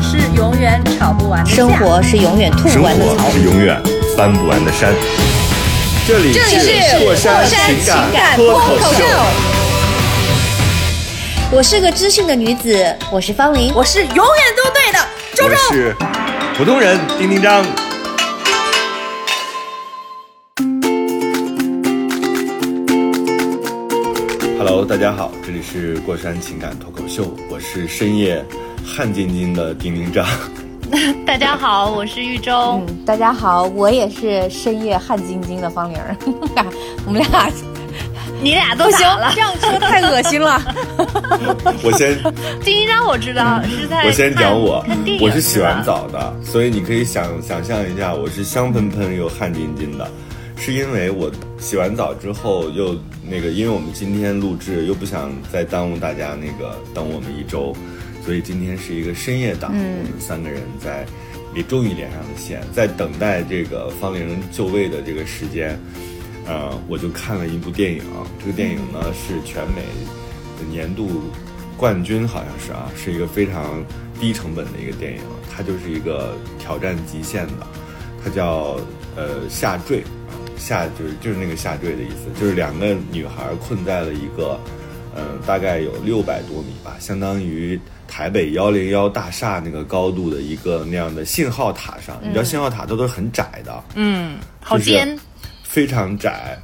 是永远吵不完的架生活是永远吐生不完的槽活。是永远翻不完的山。这里是过山情感感脱口口秀，我是个知性的女子，我是方玲。我是永远都对的周我周。是普通人丁丁张。Hello，大家好，这里是过山情感脱口秀，我是深夜汗津津的丁丁张。大家好，我是玉州。嗯，大家好，我也是深夜汗津津的方玲儿。我们俩 你俩都不行了，？这样说太恶心了。我先丁一章我知道是在我先讲我我是洗完澡的，所以你可以想想象一下，我是香喷喷又汗津津的，是因为我洗完澡之后又那个，因为我们今天录制又不想再耽误大家那个等我们一周，所以今天是一个深夜档，嗯我们三个人在也终于连上了线，在等待这个方玲就位的这个时间，呃，我就看了一部电影，这个电影呢是全美的年度冠军，好像是啊，是一个非常低成本的一个电影，它就是一个挑战极限的，它叫呃下坠啊，下就是就是那个下坠的意思，就是两个女孩困在了一个。嗯，大概有六百多米吧，相当于台北幺零幺大厦那个高度的一个那样的信号塔上。你知道信号塔它都是很窄的，嗯，好就是尖，非常窄，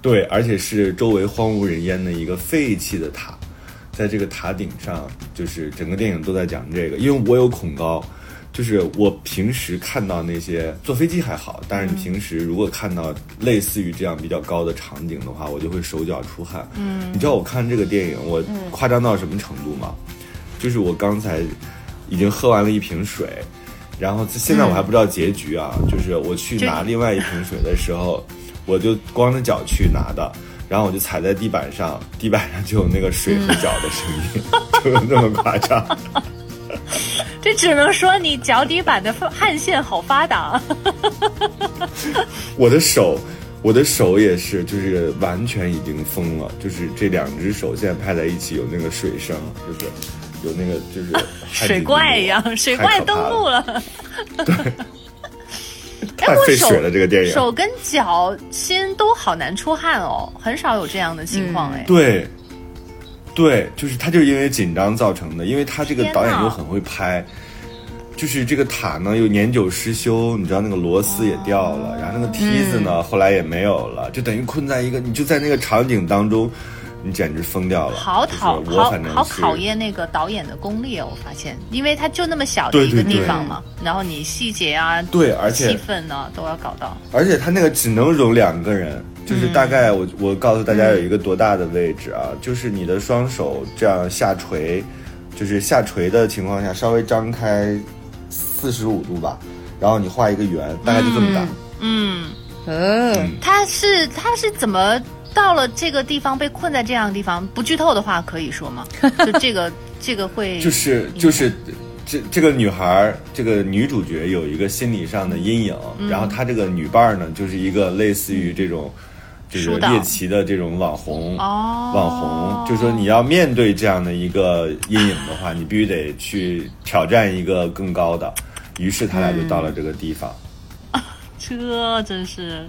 对，而且是周围荒无人烟的一个废弃的塔，在这个塔顶上，就是整个电影都在讲这个。因为我有恐高，就是我平时看到那些坐飞机还好，但是你平时如果看到类似于这样比较高的场景的话，我就会手脚出汗。嗯，你知道我看这个电影，我夸张到什么程度吗？就是我刚才已经喝完了一瓶水。然后现在我还不知道结局啊，就是我去拿另外一瓶水的时候，我就光着脚去拿的，然后我就踩在地板上，地板上就有那个水和脚的声音，就那么夸张。这只能说你脚底板的汗腺好发达。我的手，我的手也是，就是完全已经疯了，就是这两只手现在拍在一起有那个水声，就是有那个就是水怪一样，水怪登陆了，对。太费水了这个电影。手跟脚心都好难出汗哦，很少有这样的情况哎。对，对，就是他就是因为紧张造成的，因为他这个导演又很会拍，就是这个塔呢又年久失修，你知道那个螺丝也掉了，然后那个梯子呢、后来也没有了，就等于困在一个，你就在那个场景当中，你简直疯掉了。好讨好好考验那个导演的功力哦，我发现，因为他就那么小的一个地方嘛，然后你细节啊、对，而且气氛呢都要搞到。而且他那个只能容两个人，就是大概我、我告诉大家有一个多大的位置啊，就是你的双手这样下垂，就是下垂的情况下稍微张开四十五度吧，然后你画一个圆，大概就这么大。嗯，嗯，他是他是怎么到了这个地方被困在这样的地方？不剧透的话可以说吗？就这个这个会就是就是这这个女孩儿，这个女主角有一个心理上的阴影，嗯然后她这个女伴儿呢，就是一个类似于这种。就是猎奇的这种网红，哦网红，就是说你要面对这样的一个阴影的话，你必须得去挑战一个更高的。于是他俩就到了这个地方，这真是，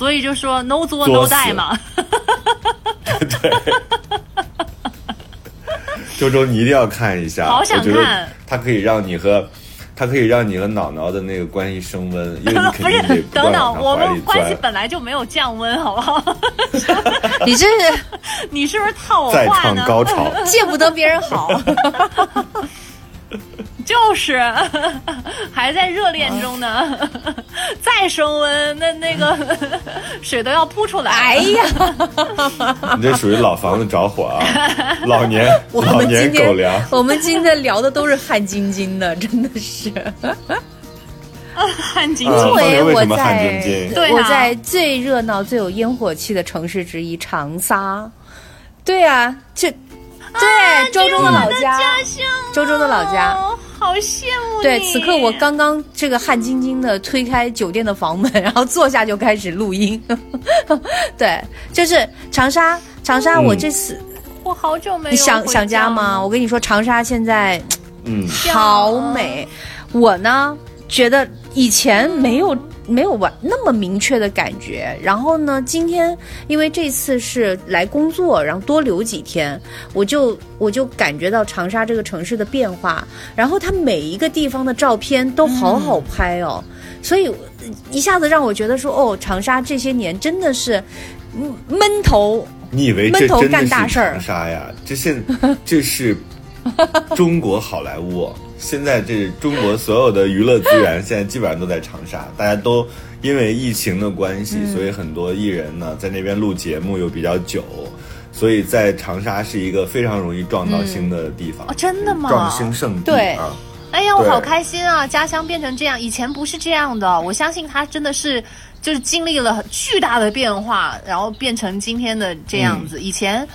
所以就说 no 作作 no 死 die 嘛。周周你一定要看一下，好想看它可以让你和它可以让你和脑脑的那个关系升温，因为你肯不是定得，不等等，断往他我们关系。本来就没有降温，好不好？你这是你是不是套我再创话呢？高潮，见不得别人好。就是 还在热恋中呢，再升温，那那个 水都要扑出来。哎呀，你这属于老房子着火啊，老年我们老年今天狗粮。我们今天聊的都是汗津津的，真的是。汗津津因为我在对啊我在最热闹、最有烟火气的城市之一长沙。对啊，这对周周的老家，周周的老家。哦，好羡慕。对，此刻我刚刚这个汗津津的推开酒店的房门，然后坐下就开始录音。对，就是长沙，长沙，嗯我这次、我好久没有你想想家吗？？我跟你说，长沙现在嗯，好美。我呢，觉得以前没有没有完那么明确的感觉。然后呢，今天因为这次是来工作，然后多留几天，我就我就感觉到长沙这个城市的变化。然后它每一个地方的照片都好好拍哦，所以一下子让我觉得说，哦，长沙这些年真的是嗯闷头。你以为这闷头真的是干大事儿长沙呀？这现这是中国好莱坞。现在这中国所有的娱乐资源现在基本上都在长沙，大家都因为疫情的关系，嗯所以很多艺人呢在那边录节目又比较久，所以在长沙是一个非常容易撞到星的地方。哦真的吗撞星圣地对啊！哎呀，我好开心啊！家乡变成这样，以前不是这样的。我相信他真的是就是经历了巨大的变化，然后变成今天的这样子。以前。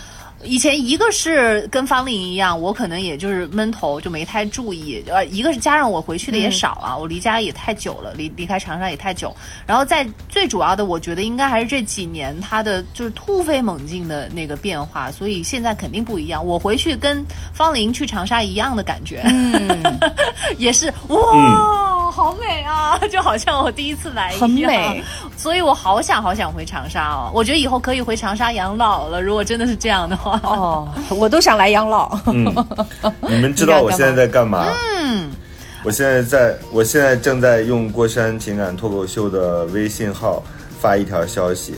以前一个是跟方玲一样，我可能也就是闷头就没太注意，呃，一个是加上我回去的也少啊，我离家也太久了，离离开长沙也太久，然后在最主要的，我觉得应该还是这几年它的就是突飞猛进的那个变化，所以现在肯定不一样。我回去跟方玲去长沙一样的感觉，嗯，也是哇，好美啊，就好像我第一次来一样，很美。所以我好想好想回长沙哦，我觉得以后可以回长沙养老了。如果真的是这样的话，哦，我都想来养老。嗯，你们知道我现在在干嘛？嗯，我现在在，我现在正在用过山情感脱口秀的微信号发一条消息，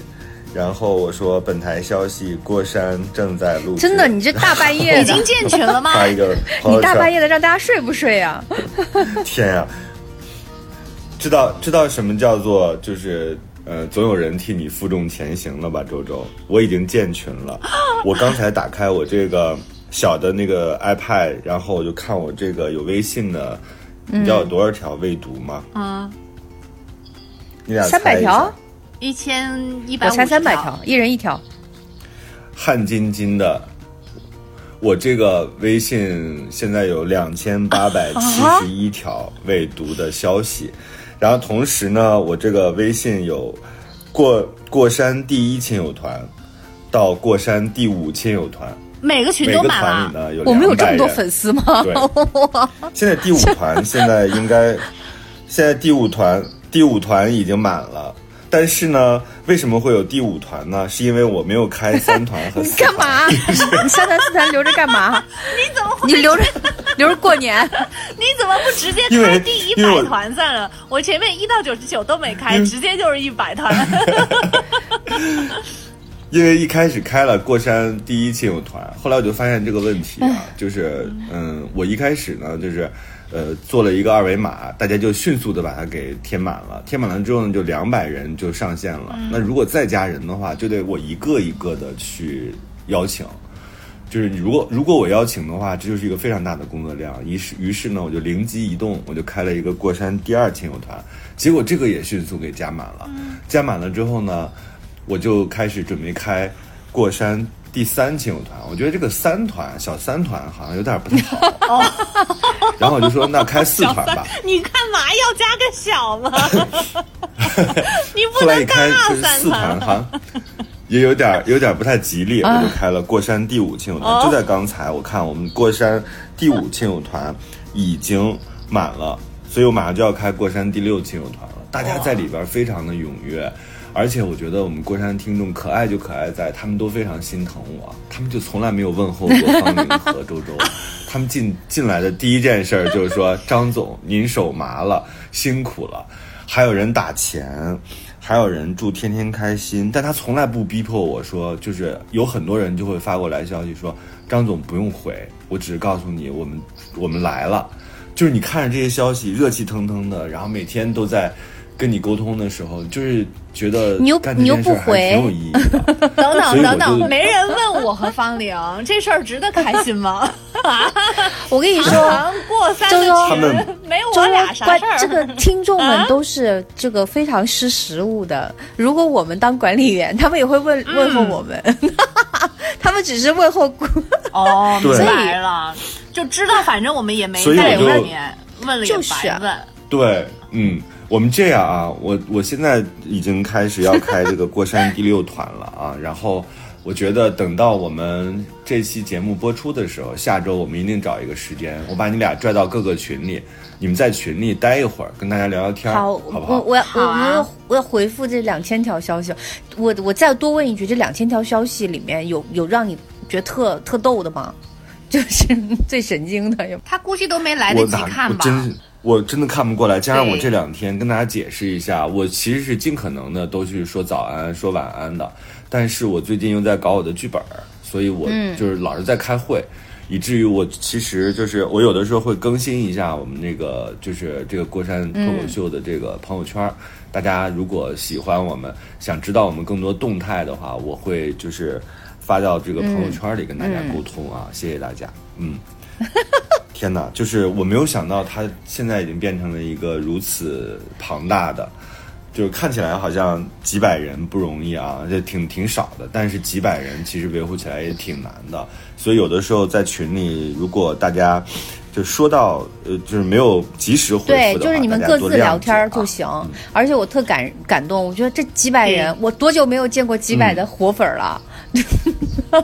然后我说本台消息，过山正在录。真的，你这大半夜的已经，建群了吗？发一个你大半夜的让大家睡不睡啊？天呀、知道知道什么叫做就是呃，总有人替你负重前行了吧，周周？我已经建群了。我刚才打开我这个小的那个 iPad，然后我就看我这个有微信的，你知道有多少条未读吗？嗯，你俩三百条，一千一百，我才三百条，，一人一条。汗津津的。我这个微信现在有两千八百七十一条未读的消息，然后同时呢，我这个微信有过过山第一亲友团到过山第五亲友团，每个群都满了。团里呢有我们有这么多粉丝吗？对，现在第五团 现在应该，现在第五团第五团已经满了。但是呢，为什么会有第五团呢？是因为我没有开三团和你四团。干嘛？你三团四团留着干嘛？你怎么会你留着留着过年？你怎么不直接开第一百团算了？我前面一到九十九都没开，直接就是一百团。因为一开始开了过山第一亲友团，后来我就发现这个问题啊，就是嗯，我一开始呢就是。呃，做了一个二维码，大家就迅速的把它给填满了。填满了之后呢，就两百人就上线了。那如果再加人的话，就得我一个一个的去邀请。就是你如果如果我邀请的话，这就是一个非常大的工作量。于是于是呢，我就灵机一动，我就开了一个过山第二亲友团，结果这个也迅速给加满了。加满了之后呢，我就开始准备开过山第三亲友团。我觉得这个三团小三团好像有点不太好，然后我就说那开四团吧。你干嘛要加个小吗？你不能开大就是四三团哈，也有点有点不太吉利，我就开了过山第五亲友团。就在刚才，我看我们过山第五亲友团已经满了，所以我马上就要开过山第六亲友团了。大家在里边非常的踊跃。而且我觉得我们过山听众可爱就可爱在，他们都非常心疼我，他们就从来没有问候过方玲和周周，他们进进来的第一件事就是说张总您手麻了，辛苦了，还有人打钱，还有人祝天天开心，但他从来不逼迫我说，就是有很多人就会发过来消息说张总不用回，我只是告诉你我们我们来了，就是你看着这些消息热气腾腾的，然后每天都在。跟你沟通的时候，就是觉得你又干这你又件事还不回挺有意义的。等等等等，没人问我和方玲这事儿值得开心吗？我跟你说，啊过三的周周他们群没周我俩啥事儿。这个听众们啊都是这个非常识时务的。如果我们当管理员，他们也会问问候我们，他们只是问候过。哦，明对白了，就知道反正我们也没在所以我就里面问了也就是啊白问。对，嗯，我们这样啊，我我现在已经开始要开这个过山第六团了啊，然后我觉得等到我们这期节目播出的时候，下周我们一定找一个时间，我把你俩拽到各个群里，你们在群里待一会儿，跟大家聊聊天，好，好不好？我我要我要我要回复这两千条消息。我我再多问一句，这两千条消息里面有有让你觉得特特逗的吗？就是最神经的有。他估计都没来得及看吧？我真我真的看不过来，加上我这两天跟大家解释一下，我其实是尽可能的都去说早安、说晚安的，但是我最近又在搞我的剧本，所以我就是老是在开会。以至于我其实就是我有的时候会更新一下我们那个就是这个过山脱口秀的这个朋友圈儿，大家如果喜欢我们，想知道我们更多动态的话，我会就是发到这个朋友圈里跟大家沟通啊，谢谢大家，嗯。天哪，就是我没有想到，他现在已经变成了一个如此庞大的，就是看起来好像几百人不容易啊，这挺挺少的，但是几百人其实维护起来也挺难的。所以有的时候在群里，如果大家就说到呃，就是没有及时回复的对，就是你们各自聊天就行。而且我特感感动，我觉得这几百人，对我多久没有见过几百的活粉儿了？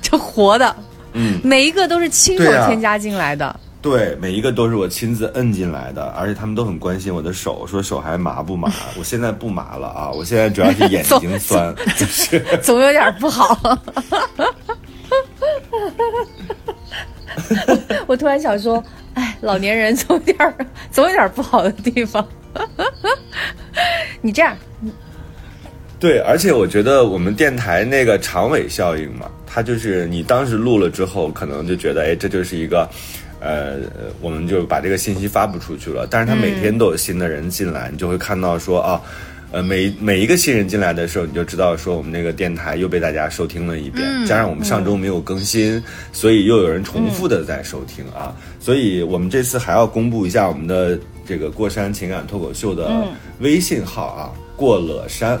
这活的，嗯，每一个都是亲手添加进来的。对，每一个都是我亲自摁进来的，而且他们都很关心我的手，说手还麻不麻？我现在不麻了啊，我现在主要是眼睛 酸，就是。总有点不好。我突然想说，哎，老年人总有点儿总有点儿不好的地方。你这样，对，而且我觉得我们电台那个长尾效应嘛，它就是你当时录了之后，可能就觉得，哎，这就是一个，呃，呃我们就把这个信息发布出去了。但是它每天都有新的人进来，你就会看到说啊。呃，每每一个新人进来的时候，你就知道说我们那个电台又被大家收听了一遍，加上我们上周没有更新，所以又有人重复的在收听啊。所以我们这次还要公布一下我们的这个过山情感脱口秀的微信号啊，过了山。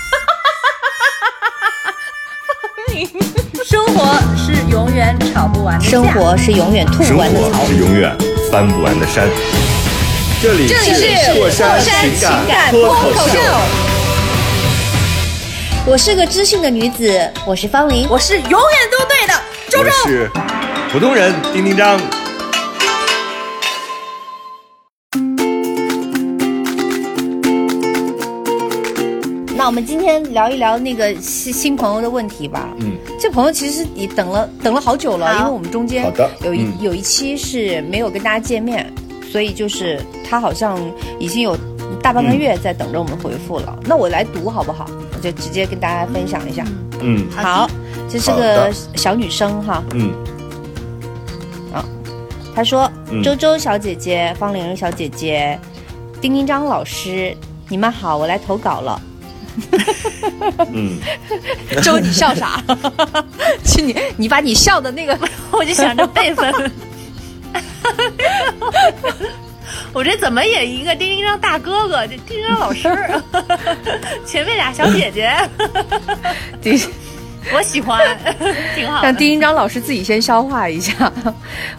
活是永远吵不完的架。生活是永远吐不完的槽活。是永远翻不完的山。这里这里是过山情情感脱脱口秀，我是个知性的女子，我是方玲。我是永远都对的。周我周，是普通人丁丁张。那我们今天聊一聊那个新新朋友的问题吧。嗯，这朋友其实也等了等了好久了，因为我们中间好的有一、嗯有一期是没有跟大家见面，所以就是他好像已经有大半个月在等着我们回复了。那我来读好不好？我就直接跟大家分享一下。嗯好，这是个小女生哈，嗯她说：“嗯周周小姐姐、方玲小姐姐、丁丁张老师，你们好，我来投稿了。嗯，周，你笑啥？就你你把你笑的那个，我就想着辈分。我这怎么也一个丁丁张大哥哥，这丁丁张老师，前面俩小姐姐，丁我喜欢，挺好的。让丁丁张老师自己先消化一下。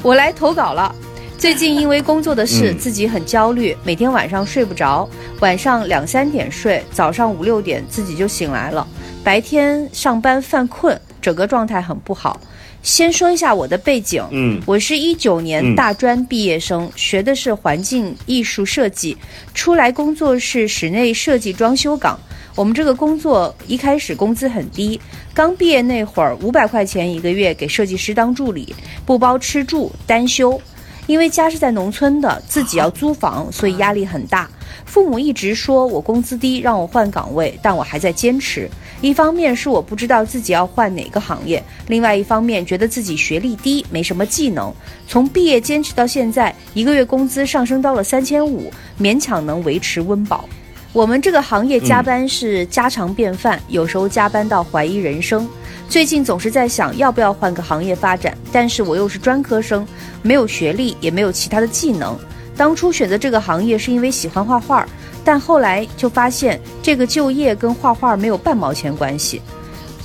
我来投稿了。最近因为工作的事，嗯自己很焦虑，每天晚上睡不着，晚上两三点睡，早上五六点自己就醒来了。白天上班犯困，整个状态很不好。先说一下我的背景，嗯我是一九年嗯大专毕业生，学的是环境艺术设计，出来工作是室内设计装修岗。我们这个工作一开始工资很低，刚毕业那会儿五百块钱一个月给设计师当助理，不包吃住，单休。因为家是在农村的，自己要租房，所以压力很大。父母一直说我工资低，让我换岗位，但我还在坚持。一方面是我不知道自己要换哪个行业，另外一方面觉得自己学历低，没什么技能。从毕业坚持到现在，一个月工资上升到了三千五，勉强能维持温饱。我们这个行业加班是家常便饭，有时候加班到怀疑人生。最近总是在想要不要换个行业发展，但是我又是专科生，没有学历，也没有其他的技能。当初选择这个行业是因为喜欢画画，但后来就发现这个就业跟画画没有半毛钱关系。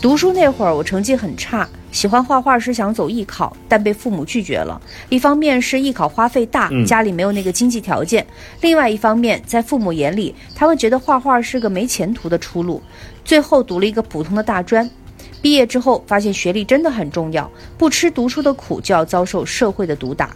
读书那会儿我成绩很差，喜欢画画是想走艺考，但被父母拒绝了。一方面是艺考花费大，嗯家里没有那个经济条件；另外一方面，在父母眼里，他们觉得画画是个没前途的出路。最后读了一个普通的大专。毕业之后，发现学历真的很重要，不吃读书的苦，就要遭受社会的毒打。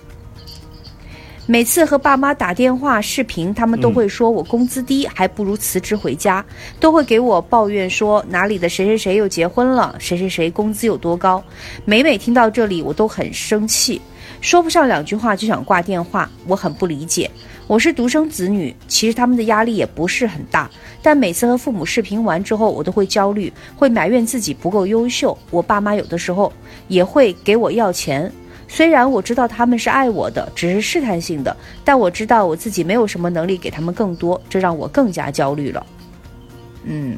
每次和爸妈打电话、视频，他们都会说我工资低，还不如辞职回家，都会给我抱怨说哪里的谁谁谁又结婚了，谁谁谁工资有多高。每每听到这里，我都很生气，说不上两句话就想挂电话。我很不理解，我是独生子女，其实他们的压力也不是很大，但每次和父母视频完之后，我都会焦虑，会埋怨自己不够优秀。我爸妈有的时候也会给我要钱。虽然我知道他们是爱我的，只是试探性的，但我知道我自己没有什么能力给他们更多，这让我更加焦虑了。嗯，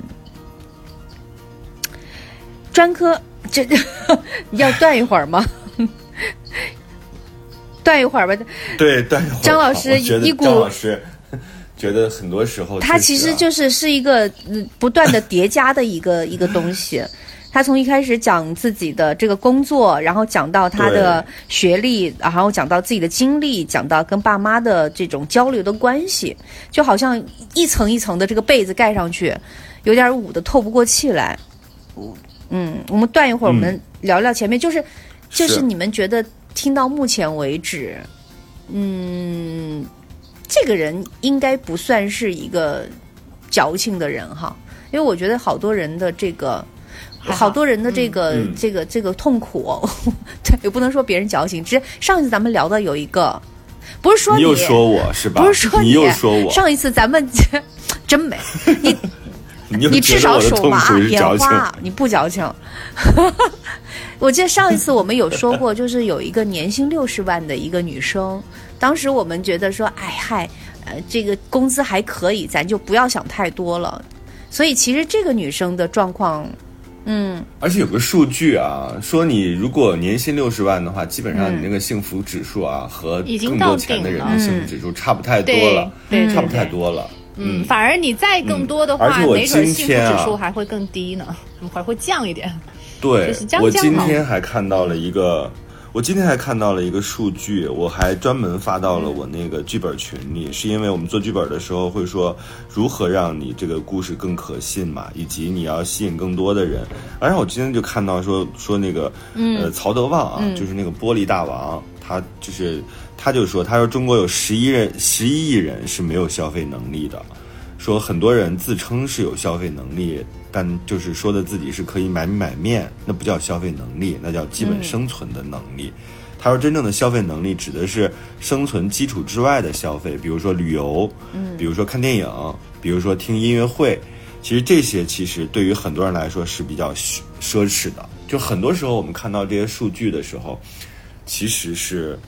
专科这 要断一会儿吗？断一会儿吧。对，断一会儿张老师一股张老师 觉得很多时候它确实啊其实就是是一个嗯不断的叠加的一个一个东西。他从一开始讲自己的这个工作，然后讲到他的学历，然后讲到自己的经历，讲到跟爸妈的这种交流的关系，就好像一层一层的这个被子盖上去，有点捂得透不过气来。嗯，我们断一会儿，我们聊聊前面，就是就是是你们觉得听到目前为止，嗯，这个人应该不算是一个矫情的人哈，因为我觉得好多人的这个。还好好多人的这个、嗯这个这个痛苦，对，也不能说别人矫情。只是上一次咱们聊的有一个，不是说你又说我是吧？不是说你又说我，上一次咱们 真美，你 你你至少觉得我的痛手麻眼花，你不矫情。我记得上一次我们有说过，就是有一个年薪六十万的一个女生，当时我们觉得说，哎嗨，呃，这个工资还可以，咱就不要想太多了。所以其实这个女生的状况，嗯，而且有个数据啊，说你如果年薪六十万的话，基本上嗯你那个幸福指数啊，和已经更多钱的人的幸福指数差不太多对了，对差不太多了。嗯，反而你再更多的话，没准幸福指数还会更低呢，还会降一点。对我今天还看到了一个，我今天还看到了一个数据，我还专门发到了我那个剧本群里，是因为我们做剧本的时候会说如何让你这个故事更可信嘛，以及你要吸引更多的人。然后我今天就看到说说那个，呃，曹德旺啊，就是那个玻璃大王，他就是他就说，他说中国有十一人十一亿人是没有消费能力的。说很多人自称是有消费能力，但就是说的自己是可以买米买面，那不叫消费能力，那叫基本生存的能力。他说真正的消费能力指的是生存基础之外的消费，比如说旅游，嗯，比如说看电影，比如说听音乐会。其实这些其实对于很多人来说是比较奢奢侈的。就很多时候我们看到这些数据的时候，其实是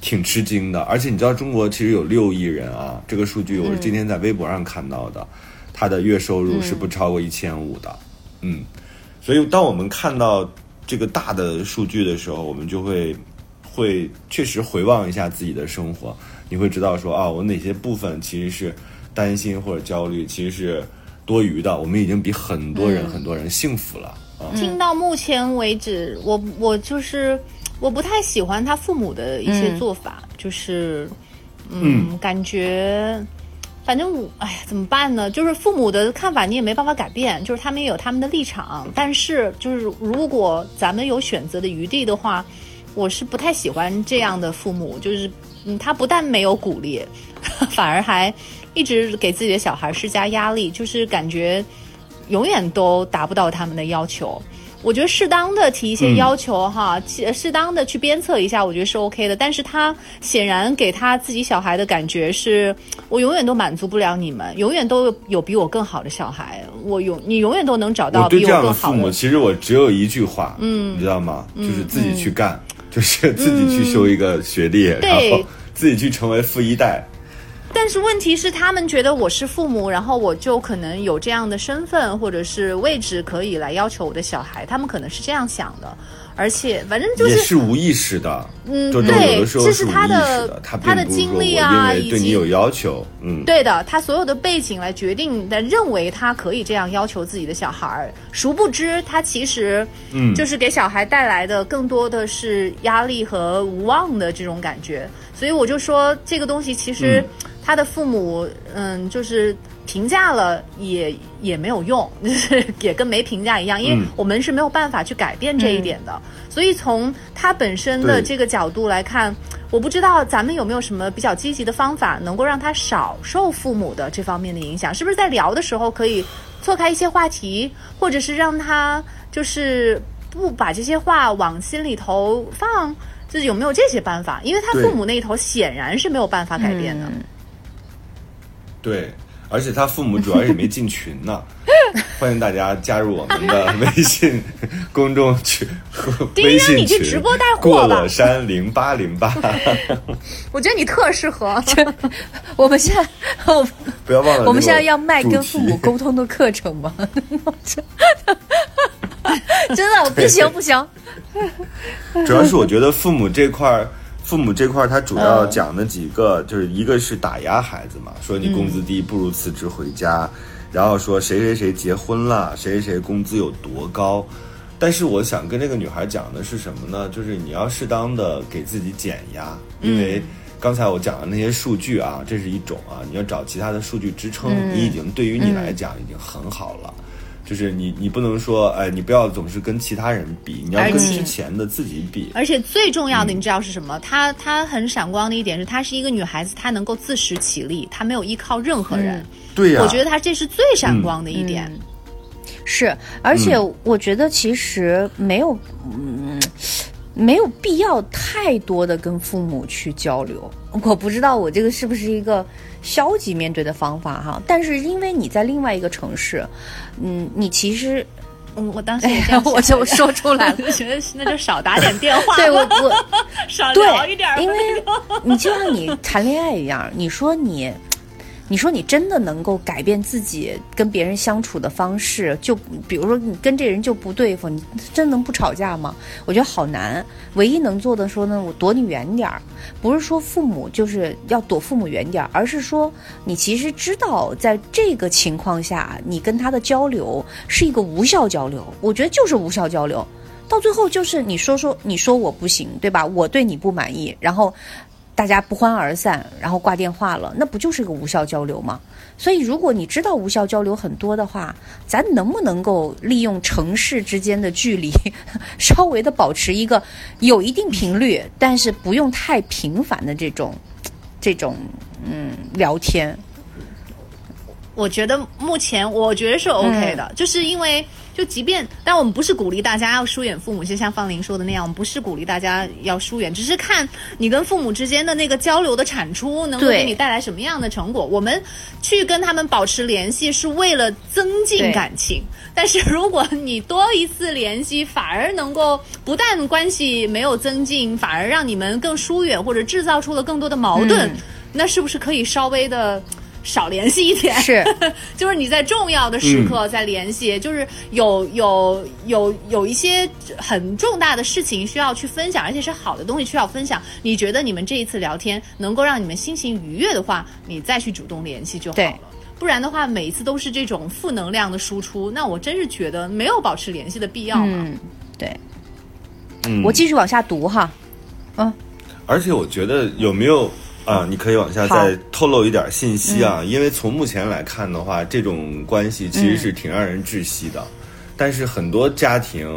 挺吃惊的。而且你知道中国其实有六亿人啊，这个数据我是今天在微博上看到的，他的月收入是不超过一千五的。嗯，所以当我们看到这个大的数据的时候，我们就会会确实回望一下自己的生活，你会知道说啊，我哪些部分其实是担心或者焦虑，其实是多余的。我们已经比很多人、很多人幸福了。啊。听到目前为止，我我就是我不太喜欢他父母的一些做法，就是嗯，感觉反正我，哎呀，怎么办呢？就是父母的看法你也没办法改变，就是他们也有他们的立场。但是，就是如果咱们有选择的余地的话，我是不太喜欢这样的父母。就是，嗯，他不但没有鼓励，反而还一直给自己的小孩施加压力，就是感觉永远都达不到他们的要求。我觉得适当的提一些要求哈，适当的去鞭策一下，我觉得是 OK 的。但是他显然给他自己小孩的感觉是，我永远都满足不了你们，永远都有比我更好的小孩，我永你永远都能找到比我更好的。父母其实我只有一句话，嗯，你知道吗？就是自己去干，就是自己去修一个学历，然后自己去成为富一代。但是问题是，他们觉得我是父母，然后我就可能有这样的身份或者是位置，可以来要求我的小孩。他们可能是这样想的，而且反正就是也是无意识的。嗯，对，这是他的他的经历啊，以及对你有要求。嗯，对的，他所有的背景来决定的，认为他可以这样要求自己的小孩儿。殊不知，他其实嗯，就是给小孩带来的更多的是压力和无望的这种感觉。所以我就说，这个东西其实。他的父母，嗯，就是评价了也也没有用，就是也跟没评价一样，因为我们是没有办法去改变这一点的。所以从他本身的这个角度来看，我不知道咱们有没有什么比较积极的方法，能够让他少受父母的这方面的影响？是不是在聊的时候可以错开一些话题，或者是让他就是不把这些话往心里头放？就是有没有这些办法？因为他父母那一头显然是没有办法改变的。对，而且他父母主要也没进群呢，欢迎大家加入我们的 微信公众群、微信群。直播带货过了山零八零八，我觉得你特适合。我们现在不要忘了，我们现在要卖跟父母沟通的课程吗？真的不行不行。主要是我觉得父母这块儿。父母这块，他主要讲的几个，就是一个是打压孩子嘛，说你工资低，不如辞职回家，然后说谁谁谁结婚了，谁谁谁工资有多高。但是我想跟这个女孩讲的是什么呢？就是你要适当的给自己减压，因为刚才我讲的那些数据啊，这是一种啊，你要找其他的数据支撑，你已经对于你来讲已经很好了。就是你，你不能说，哎，你不要总是跟其他人比，你要跟之前的自己比。而且最重要的，你知道是什么？她她很闪光的一点是，她是一个女孩子，她能够自食其力，她没有依靠任何人。对呀，我觉得她这是最闪光的一点。是，而且我觉得其实没有，嗯。没有必要太多的跟父母去交流，我不知道我这个是不是一个消极面对的方法哈。但是因为你在另外一个城市，嗯，你其实，嗯，我当时也这样，我就说出来了，觉得那就少打点电话，对我我 少聊一点，因为你就像你谈恋爱一样，你说你。你说你真的能够改变自己跟别人相处的方式？就比如说你跟这人就不对付，你真能不吵架吗？我觉得好难。唯一能做的说呢，我躲你远点儿。不是说父母就是要躲父母远点儿，而是说你其实知道，在这个情况下，你跟他的交流是一个无效交流。我觉得就是无效交流，到最后就是你说说你说我不行，对吧？我对你不满意，然后。大家不欢而散，然后挂电话了，那不就是个无效交流吗？所以，如果你知道无效交流很多的话，咱能不能够利用城市之间的距离，稍微的保持一个有一定频率，但是不用太频繁的这种，这种嗯聊天？我觉得目前我觉得是 OK 的，就是因为。就即便，但我们不是鼓励大家要疏远父母，就像方林说的那样，我们不是鼓励大家要疏远，只是看你跟父母之间的那个交流的产出能够给你带来什么样的成果。我们去跟他们保持联系是为了增进感情，但是如果你多一次联系，反而能够不但关系没有增进，反而让你们更疏远，或者制造出了更多的矛盾，那是不是可以稍微的？少联系一点，是，就是你在重要的时刻再联系，就是有有有有一些很重大的事情需要去分享，而且是好的东西需要分享。你觉得你们这一次聊天能够让你们心情愉悦的话，你再去主动联系就好了。不然的话，每一次都是这种负能量的输出，那我真是觉得没有保持联系的必要嘛。嗯，对。嗯，我继续往下读哈。嗯，而且我觉得有没有？啊，你可以往下再透露一点信息啊，因为从目前来看的话，这种关系其实是挺让人窒息的。但是很多家庭，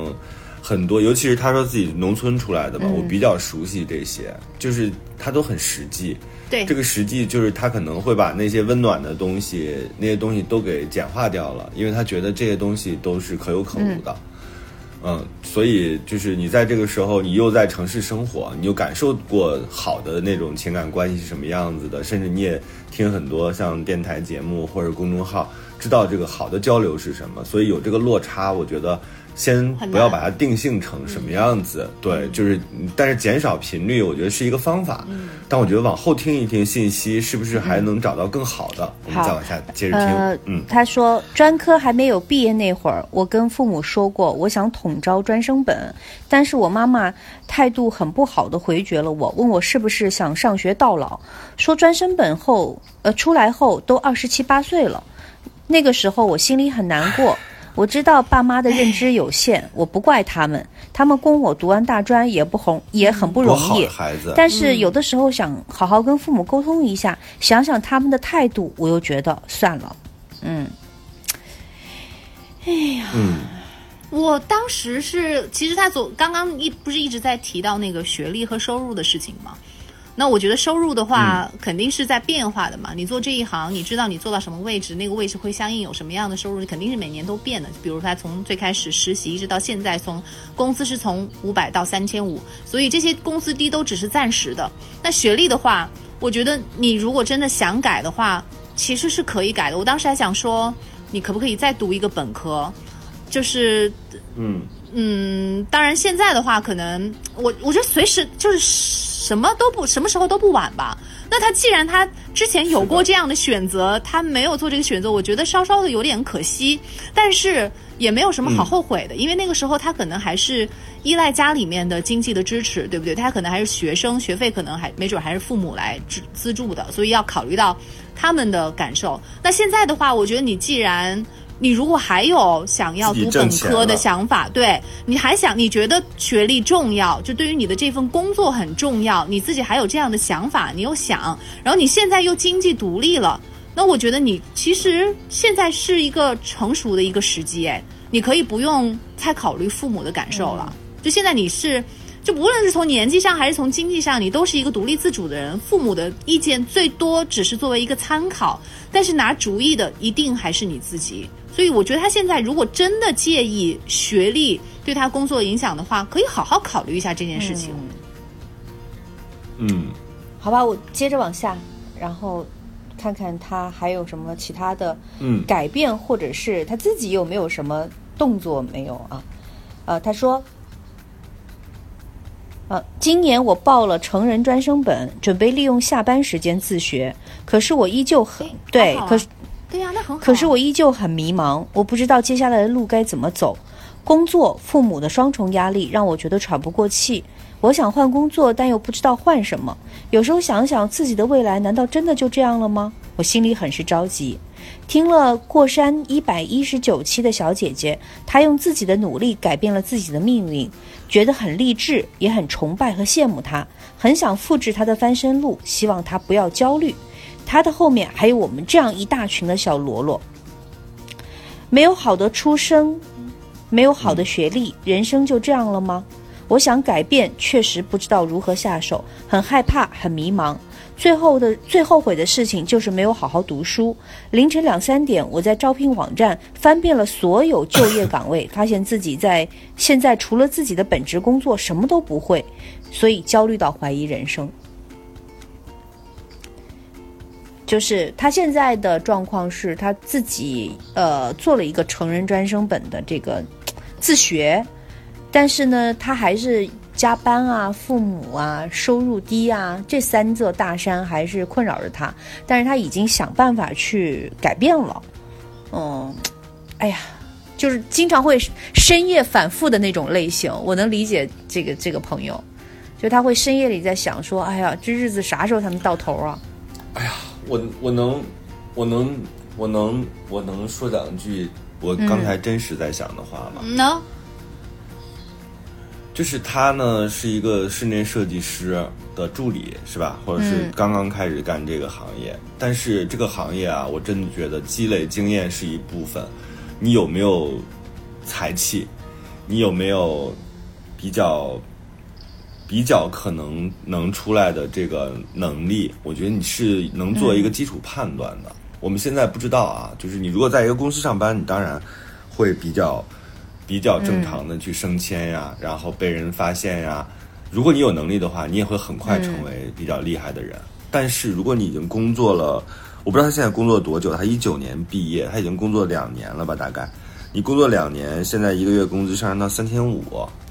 很多尤其是他说自己农村出来的吧，我比较熟悉这些，就是他都很实际。对这个实际就是他可能会把那些温暖的东西，那些东西都给简化掉了，因为他觉得这些东西都是可有可无的。嗯，嗯所以就是你在这个时候，你又在城市生活，你又感受过好的那种情感关系是什么样子的，甚至你也听很多像电台节目或者公众号，知道这个好的交流是什么。所以有这个落差，我觉得先不要把它定性成什么样子，对，就是但是减少频率，我觉得是一个方法。但我觉得往后听一听信息，是不是还能找到更好的？我们再往下接着听。呃，嗯，他说专科还没有毕业那会儿，我跟父母说过，我想统招专升本，但是我妈妈态度很不好的回绝了我，问我是不是想上学到老，说专升本后，呃，出来后都二十七八岁了，那个时候我心里很难过。我知道爸妈的认知有限，我不怪他们，他们供我读完大专也不红，也很不容易。但是有的时候想好好跟父母沟通一下，想想他们的态度，我又觉得算了。嗯，嗯，我当时是，其实他总刚刚一不是一直在提到那个学历和收入的事情吗？那我觉得收入的话，肯定是在变化的嘛。你做这一行，你知道你做到什么位置，那个位置会相应有什么样的收入，肯定是每年都变的。比如他从最开始实习一直到现在，从工资是从五百到三千五，所以这些工资低都只是暂时的。那学历的话，我觉得你如果真的想改的话，其实是可以改的。我当时还想说，你可不可以再读一个本科？就是嗯，嗯，当然现在的话，可能我我觉得随时就是什么都不什么时候都不晚吧。那他既然他之前有过这样的选择，他没有做这个选择，我觉得稍稍的有点可惜，但是也没有什么好后悔的，因为那个时候他可能还是依赖家里面的经济的支持，对不对？他可能还是学生，学费可能还没准还是父母来资资助的，所以要考虑到他们的感受。那现在的话，我觉得你既然你如果还有想要读本科的想法，对，你还想你觉得学历重要，就对于你的这份工作很重要，你自己还有这样的想法，你又想，然后你现在又经济独立了，那我觉得你其实现在是一个成熟的一个时机，哎，你可以不用太考虑父母的感受了，就现在你是。就无论是从年纪上还是从经济上，你都是一个独立自主的人。父母的意见最多只是作为一个参考，但是拿主意的一定还是你自己。所以我觉得他现在如果真的介意学历对他工作影响的话，可以好好考虑一下这件事情。嗯，好吧，我接着往下，然后看看他还有什么其他的嗯改变，或者是他自己有没有什么动作没有啊？呃，他说。呃，今年我报了成人专升本，准备利用下班时间自学。可是我依旧很对，啊可是对呀、那很好。可是我依旧很迷茫，我不知道接下来的路该怎么走。工作、父母的双重压力让我觉得喘不过气。我想换工作，但又不知道换什么。有时候想想自己的未来，难道真的就这样了吗？我心里很是着急。听了过山一百一十九期的小姐姐，她用自己的努力改变了自己的命运，觉得很励志，也很崇拜和羡慕她，很想复制她的翻身路，希望她不要焦虑。他的后面还有我们这样一大群的小喽啰。没有好的出身，没有好的学历，人生就这样了吗？我想改变，确实不知道如何下手，很害怕，很迷茫。最后的最后悔的事情就是没有好好读书。凌晨两三点，我在招聘网站翻遍了所有就业岗位，发现自己在现在除了自己的本职工作什么都不会，所以焦虑到怀疑人生。就是他现在的状况是他自己呃做了一个成人专升本的这个自学，但是呢，他还是加班啊、父母啊、收入低啊这三座大山还是困扰着他，但是他已经想办法去改变了。嗯，哎呀，就是经常会深夜反复的那种类型，我能理解这个这个朋友，就他会深夜里在想说，哎呀，这日子啥时候才能到头啊？哎呀我我能我能我能我能说两句我刚才真实在想的话吗？嗯呢？就是他呢是一个室内设计师的助理，是吧？或者是嗯刚刚开始干这个行业，但是这个行业啊，我真的觉得积累经验是一部分，你有没有才气？你有没有比较比较可能能出来的这个能力？我觉得你是能做一个基础判断的。我们现在不知道啊，就是你如果在一个公司上班，你当然会比较比较正常的去升迁呀，然后被人发现呀。如果你有能力的话，你也会很快成为比较厉害的人。但是如果你已经工作了，我不知道他现在工作多久，他一九年毕业，他已经工作两年了吧，大概。你工作两年，现在一个月工资上升到三千五，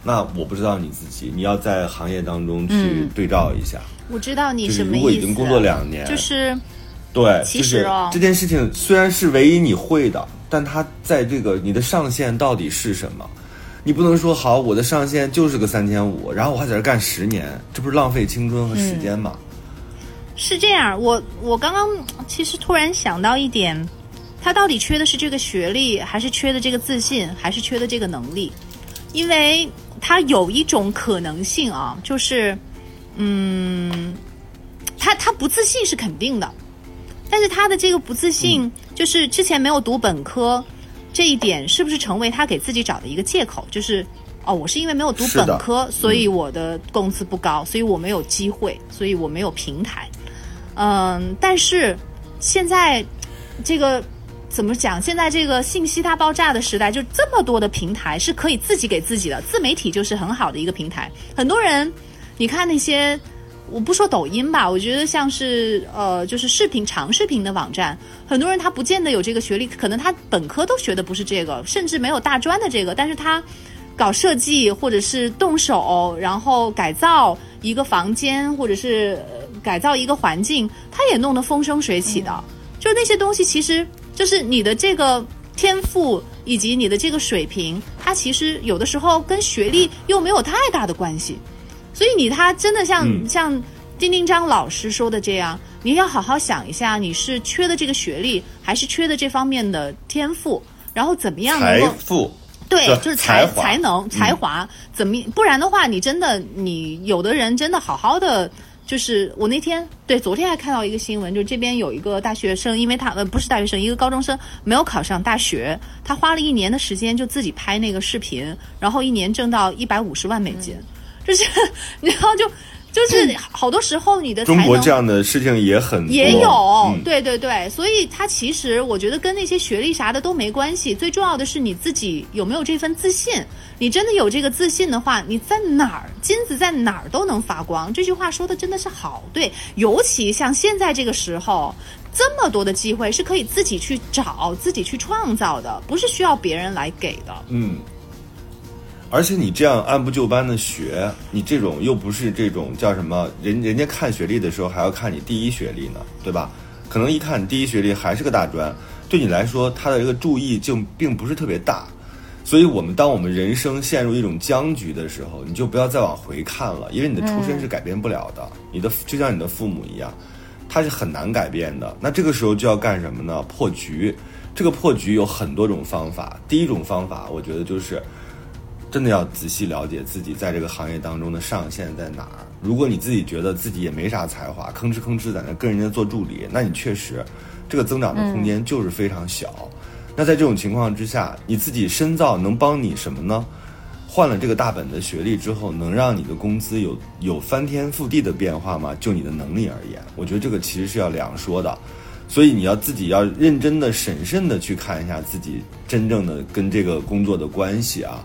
那我不知道你自己，你要在行业当中去对照一下。我知道你是什么意思。如果已经工作两年，就是对，其就是实哦这件事情虽然是唯一你会的，但它在这个你的上限到底是什么？你不能说好，我的上限就是个三千五，然后我还在这干十年，这不是浪费青春和时间吗？是这样，我我刚刚其实突然想到一点，他到底缺的是这个学历，还是缺的这个自信，还是缺的这个能力？因为他有一种可能性啊，就是，嗯，他他不自信是肯定的，但是他的这个不自信，就是之前没有读本科，这一点是不是成为他给自己找的一个借口？就是哦，我是因为没有读本科，所以我的工资不高，所以我没有机会，所以我没有平台。嗯，但是现在这个怎么讲？现在这个信息大爆炸的时代，就这么多的平台是可以自己给自己的，自媒体就是很好的一个平台。很多人，你看那些。我不说抖音吧，我觉得像是呃，就是视频长视频的网站，很多人他不见得有这个学历，可能他本科都学的不是这个，甚至没有大专的这个，但是他搞设计或者是动手，然后改造一个房间，或者是改造一个环境，他也弄得风生水起的。就那些东西，其实就是你的这个天赋以及你的这个水平，它其实有的时候跟学历又没有太大的关系。所以你他真的像、嗯像丁丁张老师说的这样，你要好好想一下，你是缺的这个学历，还是缺的这方面的天赋，然后怎么样能财够富，对，就是才才才能才华，怎么不然的话，你真的你有的人真的好好的。就是我那天对昨天还看到一个新闻，就这边有一个大学生，因为他呃不是大学生，一个高中生没有考上大学，他花了一年的时间就自己拍那个视频，然后一年挣到一百五十万美金，就是 然后就就是好多时候你的中国这样的事情也很多也有，嗯对对对，所以它其实我觉得跟那些学历啥的都没关系，最重要的是你自己有没有这份自信。你真的有这个自信的话，你在哪儿金子在哪儿都能发光。这句话说的真的是好对，尤其像现在这个时候，这么多的机会是可以自己去找、自己去创造的，不是需要别人来给的。嗯，而且你这样按部就班的学，你这种又不是这种叫什么人人家看学历的时候还要看你第一学历呢，对吧？可能一看你第一学历还是个大专，对你来说他的这个注意就并不是特别大。所以，我们当我们人生陷入一种僵局的时候，你就不要再往回看了，因为你的出身是改变不了的。你的就像你的父母一样，他是很难改变的。那这个时候就要干什么呢？破局。这个破局有很多种方法。第一种方法，我觉得就是真的要仔细了解自己在这个行业当中的上限在哪儿。如果你自己觉得自己也没啥才华，吭哧吭哧在那跟人家做助理，那你确实这个增长的空间就是非常小。那在这种情况之下，你自己深造能帮你什么呢？换了这个大本的学历之后，能让你的工资有有翻天覆地的变化吗？就你的能力而言，我觉得这个其实是要两说的。所以你要自己要认真的、审慎的去看一下自己真正的跟这个工作的关系啊。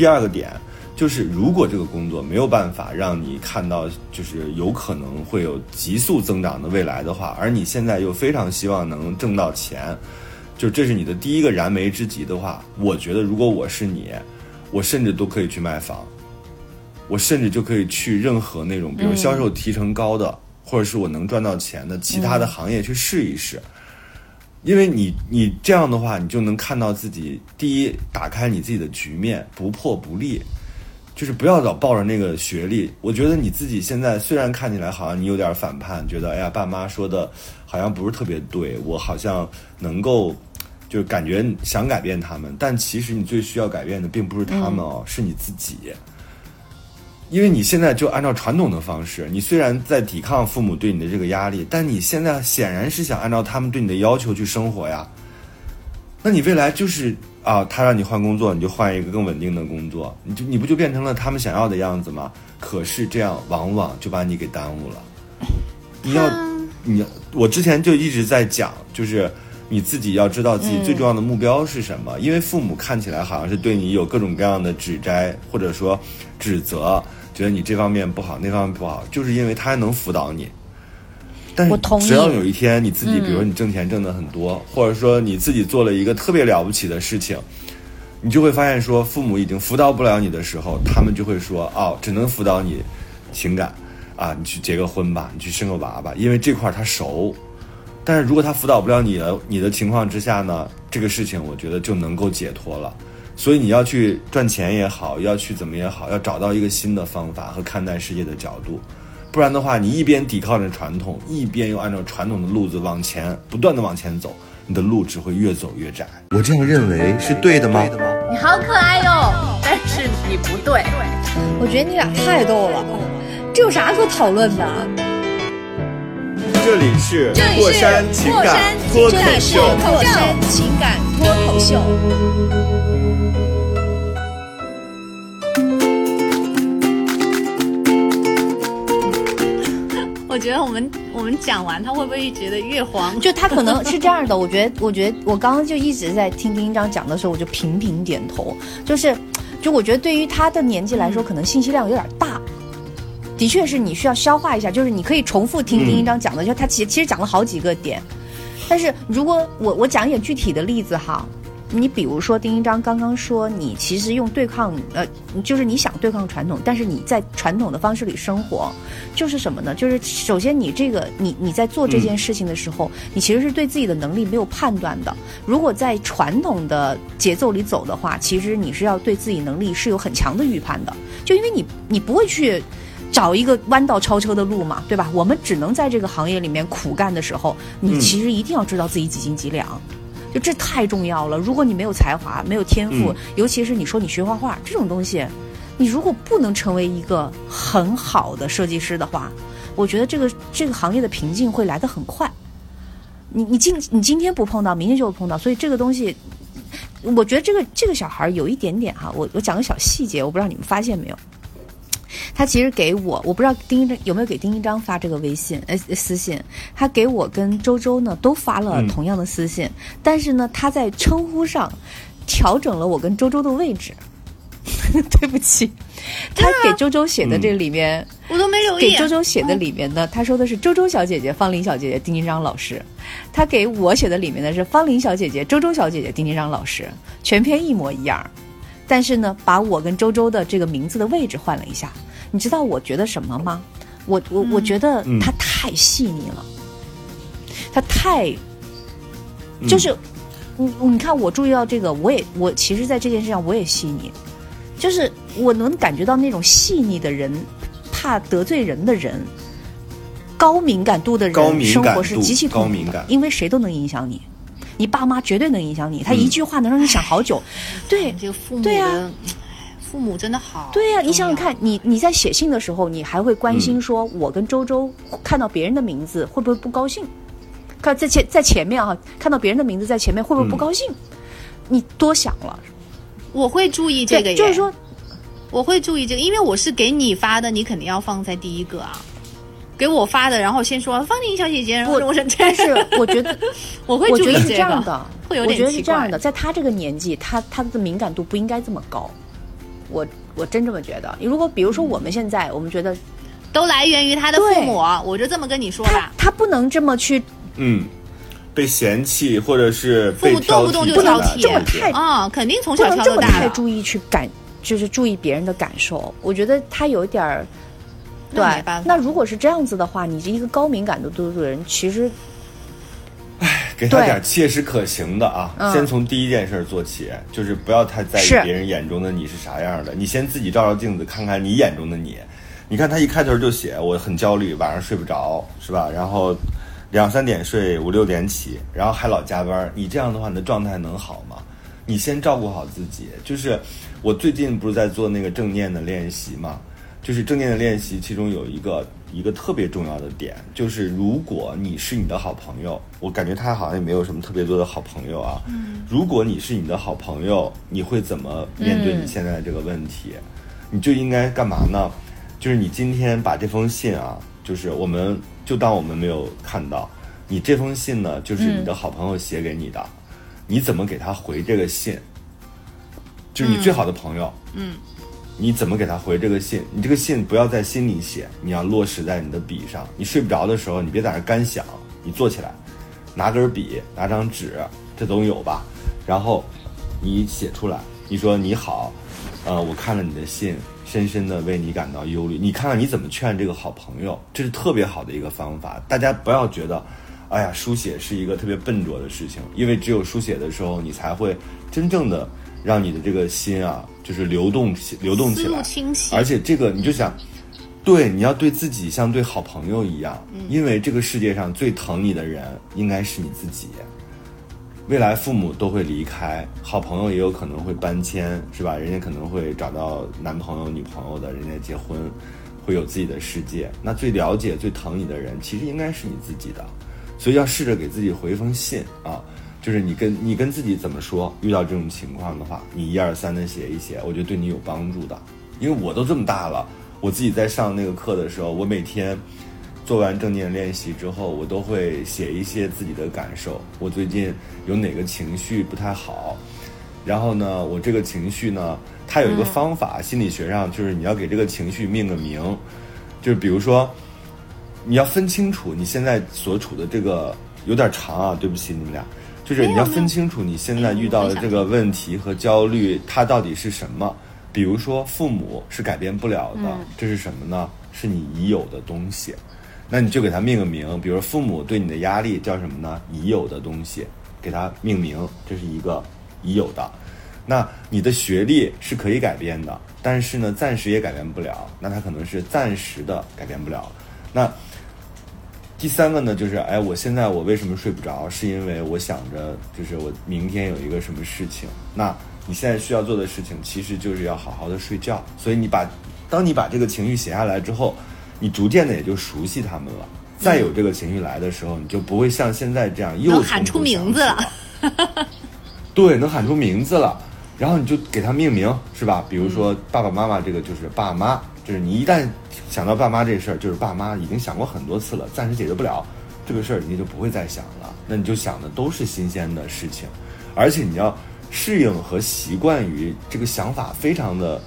第二个点就是，如果这个工作没有办法让你看到，就是有可能会有急速增长的未来的话，而你现在又非常希望能挣到钱，就这是你的第一个燃眉之急的话，我觉得如果我是你，我甚至都可以去卖房，我甚至就可以去任何那种，比如销售提成高的，或者是我能赚到钱的其他的行业去试一试。因为你你这样的话，你就能看到自己第一打开你自己的局面，不破不立，就是不要老抱着那个学历。我觉得你自己现在虽然看起来好像你有点反叛，觉得哎呀爸妈说的好像不是特别对，我好像能够就是感觉想改变他们，但其实你最需要改变的并不是他们哦，是你自己。因为你现在就按照传统的方式，你虽然在抵抗父母对你的这个压力，但你现在显然是想按照他们对你的要求去生活呀。那你未来就是啊，他让你换工作，你就换一个更稳定的工作，你就你不就变成了他们想要的样子吗？可是这样往往就把你给耽误了。你要，你我之前就一直在讲，就是你自己要知道自己最重要的目标是什么，因为父母看起来好像是对你有各种各样的指摘或者说指责。觉得你这方面不好，那方面不好，就是因为他能辅导你。但是只要有一天你自己，比如说你挣钱挣的很多，或者说你自己做了一个特别了不起的事情，你就会发现说，父母已经辅导不了你的时候，他们就会说，哦，只能辅导你情感啊，你去结个婚吧，你去生个娃吧，因为这块他熟。但是如果他辅导不了你的你的情况之下呢，这个事情我觉得就能够解脱了。所以你要去赚钱也好，要去怎么也好，要找到一个新的方法和看待世界的角度，不然的话，你一边抵抗着传统，一边又按照传统的路子往前不断的往前走，你的路只会越走越窄。我这样认为是对的吗？你好可爱哟，但是你不对。我觉得你俩太逗了，这有啥可讨论的？这里是过山情感脱口秀，过山情感脱口秀。我觉得我们我们讲完，他会不会觉得越黄？就他可能是这样的。我觉得，我觉得我刚刚就一直在听丁一章讲的时候，我就频频点头。就是，就我觉得对于他的年纪来说，可能信息量有点大。的确是你需要消化一下。就是你可以重复听丁一章讲的，就他其实其实讲了好几个点。但是如果我我讲一点具体的例子哈。你比如说，丁一章刚刚说，你其实用对抗，呃，就是你想对抗传统，但是你在传统的方式里生活，就是什么呢？就是首先你这个，你你在做这件事情的时候，你其实是对自己的能力没有判断的。如果在传统的节奏里走的话，其实你是要对自己能力是有很强的预判的。就因为你你不会去找一个弯道超车的路嘛，对吧？我们只能在这个行业里面苦干的时候，你其实一定要知道自己几斤几两。就这太重要了。如果你没有才华、没有天赋，尤其是你说你学画画这种东西，你如果不能成为一个很好的设计师的话，我觉得这个这个行业的瓶颈会来得很快。你你今你今天不碰到，明天就会碰到。所以这个东西，我觉得这个这个小孩有一点点哈，我我讲个小细节，我不知道你们发现没有。他其实给我，我不知道丁一章有没有给丁一章发这个微信呃私信。他给我跟周周呢都发了同样的私信，但是呢他在称呼上调整了我跟周周的位置。对不起，他给周周写的这里面我都没留意。给周周写的里面呢，他说的是周周小姐姐、方林小姐姐、丁一章老师。他给我写的里面呢是方林小姐姐、周周小姐姐、丁一章老师，全篇一模一样。但是呢，把我跟周周的这个名字的位置换了一下，你知道我觉得什么吗？我我我觉得他太细腻了，他太，就是你你看我注意到这个，我也我其实，在这件事上我也细腻，就是我能感觉到那种细腻的人，怕得罪人的人，高敏感度的人，生活是极其高敏感，因为谁都能影响你。你爸妈绝对能影响你，他一句话能让你想好久。对，这个父母的，父母真的好。对呀，你想想看，你你在写信的时候，你还会关心说，我跟周周看到别人的名字会不会不高兴？看在前在前面啊，看到别人的名字在前面会不会不高兴？你多想了。我会注意这个，就是说，我会注意这个，因为我是给你发的，你肯定要放在第一个啊。给我发的，然后先说方宁小姐姐，然后我说但是我觉得 我会觉得是这样的，会有点我觉得是这样的，在他这个年纪，他他的敏感度不应该这么高。我我真这么觉得。如果比如说我们现在，我们觉得都来源于他的父母，我就这么跟你说吧。他不能这么去嗯被嫌弃，或者是父母动不动就挑剔，这么太啊，肯定从小挑这么太注意去感，就是注意别人的感受。我觉得他有点儿。对，那如果是这样子的话，你是一个高敏感的度的人，其实，唉，给他点切实可行的啊，先从第一件事做起，就是不要太在意别人眼中的你是啥样的，你先自己照照镜子，看看你眼中的你。你看他一开头就写我很焦虑，晚上睡不着，是吧？然后两三点睡，五六点起，然后还老加班，你这样的话，你的状态能好吗？你先照顾好自己。就是我最近不是在做那个正念的练习嘛。就是正念的练习，其中有一个一个特别重要的点，就是如果你是你的好朋友，我感觉他好像也没有什么特别多的好朋友啊。嗯，如果你是你的好朋友，你会怎么面对你现在的这个问题？你就应该干嘛呢？就是你今天把这封信啊，就是我们就当我们没有看到，你这封信呢，就是你的好朋友写给你的，你怎么给他回这个信？就是你最好的朋友，嗯，你怎么给他回这个信？你这个信不要在心里写，你要落实在你的笔上。你睡不着的时候，你别在那干想，你坐起来，拿根笔，拿张纸，这总有吧？然后你写出来，你说你好，呃，我看了你的信，深深的为你感到忧虑。你看看你怎么劝这个好朋友，这是特别好的一个方法。大家不要觉得，哎呀，书写是一个特别笨拙的事情，因为只有书写的时候，你才会真正的。让你的这个心啊，就是流动起流动起来，清晰。而且这个你就想，对，你要对自己像对好朋友一样，因为这个世界上最疼你的人应该是你自己。未来父母都会离开，好朋友也有可能会搬迁，是吧？人家可能会找到男朋友、女朋友的，人家结婚，会有自己的世界。那最了解、最疼你的人，其实应该是你自己的，所以要试着给自己回一封信啊。就是你跟你跟自己怎么说？遇到这种情况的话，你一二三的写一写，我觉得对你有帮助的。因为我都这么大了，我自己在上那个课的时候，我每天做完正念练习之后，我都会写一些自己的感受。我最近有哪个情绪不太好？然后呢，我这个情绪呢，它有一个方法，心理学上就是你要给这个情绪命个名，就是比如说，你要分清楚你现在所处的这个有点长啊，对不起你们俩。就是你要分清楚你现在遇到的这个问题和焦虑，它到底是什么？比如说，父母是改变不了的，这是什么呢？是你已有的东西，那你就给它命个名。比如父母对你的压力叫什么呢？已有的东西，给它命名，这是一个已有的。那你的学历是可以改变的，但是呢，暂时也改变不了，那它可能是暂时的改变不了。那第三个呢，就是哎，我现在我为什么睡不着？是因为我想着，就是我明天有一个什么事情。那你现在需要做的事情，其实就是要好好的睡觉。所以你把，当你把这个情绪写下来之后，你逐渐的也就熟悉他们了。再有这个情绪来的时候，你就不会像现在这样又喊出名字了。对，能喊出名字了，然后你就给他命名，是吧？比如说爸爸妈妈，这个就是爸妈。就是你一旦想到爸妈这事儿，就是爸妈已经想过很多次了，暂时解决不了这个事儿，你就不会再想了。那你就想的都是新鲜的事情，而且你要适应和习惯于这个想法，非常的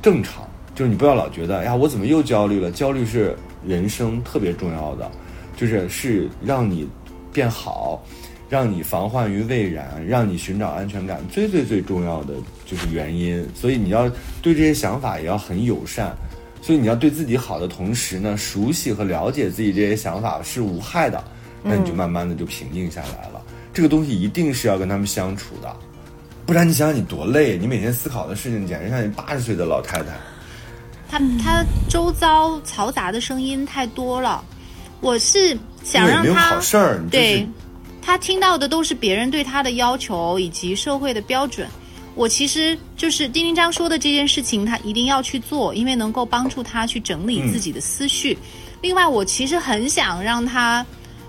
正常。就是你不要老觉得，哎呀，我怎么又焦虑了？焦虑是人生特别重要的，就是是让你变好，让你防患于未然，让你寻找安全感最最最重要的就是原因。所以你要对这些想法也要很友善。所以你要对自己好的同时呢，熟悉和了解自己这些想法是无害的，那你就慢慢的就平静下来了。这个东西一定是要跟他们相处的，不然你想想你多累，你每天思考的事情简直像一八十岁的老太太。他他周遭嘈杂的声音太多了，我是想让他好事儿，对，他听到的都是别人对他的要求以及社会的标准。我其实就是丁丁章说的这件事情，他一定要去做，因为能够帮助他去整理自己的思绪。另外，我其实很想让他，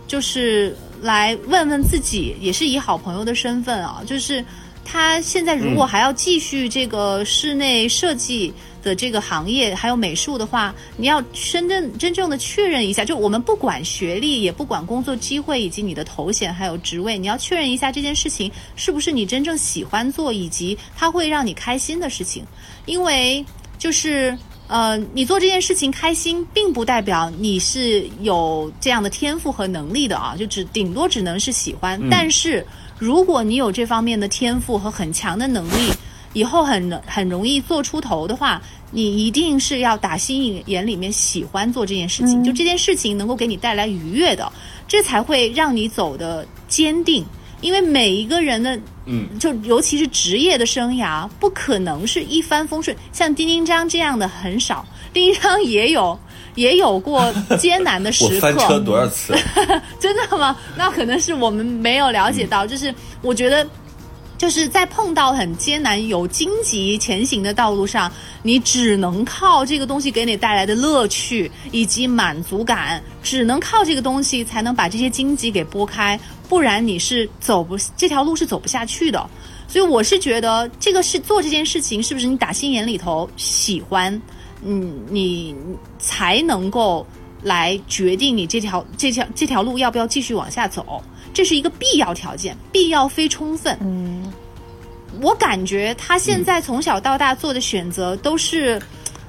就是来问问自己，也是以好朋友的身份啊，就是他现在如果还要继续这个室内设计。的这个行业还有美术的话，你要真正真正的确认一下，就我们不管学历，也不管工作机会以及你的头衔还有职位，你要确认一下这件事情是不是你真正喜欢做，以及它会让你开心的事情。因为就是呃，你做这件事情开心，并不代表你是有这样的天赋和能力的啊，就只顶多只能是喜欢。但是如果你有这方面的天赋和很强的能力，以后很很容易做出头的话。你一定是要打心眼里面喜欢做这件事情，就这件事情能够给你带来愉悦的，这才会让你走的坚定。因为每一个人的，嗯，就尤其是职业的生涯，不可能是一帆风顺。像丁丁章这样的很少，丁丁章也有也有过艰难的时刻。我翻车多少次？真的吗？那可能是我们没有了解到。就是我觉得。就是在碰到很艰难、有荆棘前行的道路上，你只能靠这个东西给你带来的乐趣以及满足感，只能靠这个东西才能把这些荆棘给拨开，不然你是走不这条路是走不下去的。所以我是觉得，这个是做这件事情，是不是你打心眼里头喜欢，嗯，你才能够来决定你这条这条这条路要不要继续往下走。这是一个必要条件，必要非充分。嗯，我感觉他现在从小到大做的选择都是、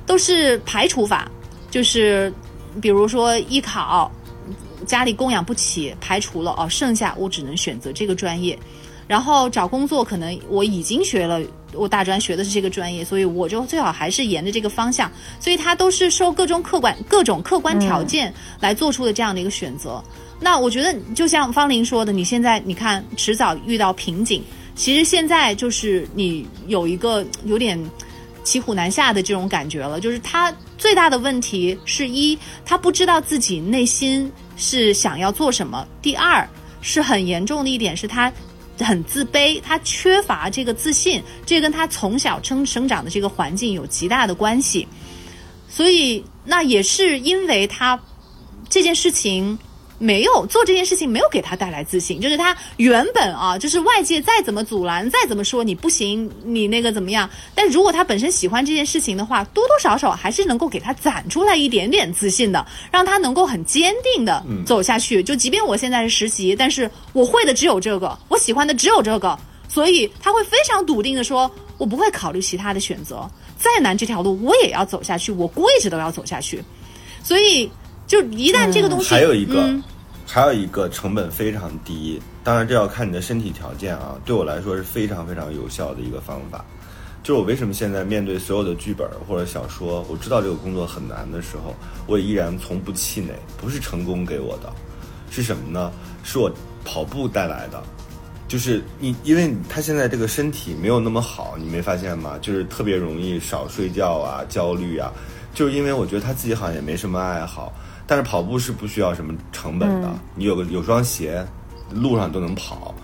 都是排除法，就是比如说艺考，家里供养不起，排除了哦，剩下我只能选择这个专业。然后找工作，可能我已经学了，我大专学的是这个专业，所以我就最好还是沿着这个方向。所以他都是受各种客观、各种客观条件来做出的这样的一个选择。那我觉得，就像方林说的，你现在你看，迟早遇到瓶颈。其实现在就是你有一个有点骑虎难下的这种感觉了。就是他最大的问题是一，他不知道自己内心是想要做什么；第二，是很严重的一点是他很自卑，他缺乏这个自信，这跟他从小生生长的这个环境有极大的关系。所以，那也是因为他这件事情。没有做这件事情，没有给他带来自信。就是他原本啊，就是外界再怎么阻拦，再怎么说你不行，你那个怎么样？但如果他本身喜欢这件事情的话，多多少少还是能够给他攒出来一点点自信的，让他能够很坚定的走下去。就即便我现在是实习，但是我会的只有这个，我喜欢的只有这个，所以他会非常笃定的说，我不会考虑其他的选择，再难这条路我也要走下去，我跪着都要走下去。所以。就一旦这个东西，还有一个，还有一个成本非常低，当然这要看你的身体条件啊。对我来说是非常非常有效的一个方法。就是我为什么现在面对所有的剧本或者小说，我知道这个工作很难的时候，我也依然从不气馁。不是成功给我的，是什么呢？是我跑步带来的。就是你，因为他现在这个身体没有那么好，你没发现吗？就是特别容易少睡觉啊，焦虑啊。就是因为我觉得他自己好像也没什么爱好。但是跑步是不需要什么成本的，你有个有双鞋，路上都能跑。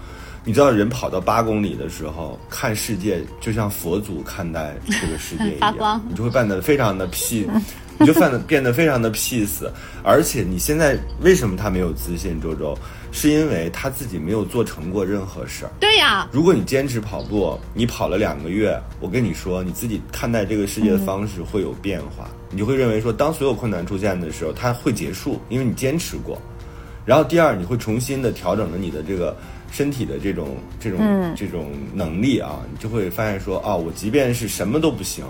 你知道人跑到八公里的时候，看世界就像佛祖看待这个世界一样，你就会 变得非常的 peace，你就变得变得非常的 peace。而且你现在为什么他没有自信？周周。是因为他自己没有做成过任何事儿。对呀，如果你坚持跑步，你跑了两个月，我跟你说，你自己看待这个世界的方式会有变化。你就会认为说，当所有困难出现的时候，它会结束，因为你坚持过。然后第二，你会重新的调整了你的这个身体的这种这种这种能力啊，你就会发现说，啊，我即便是什么都不行，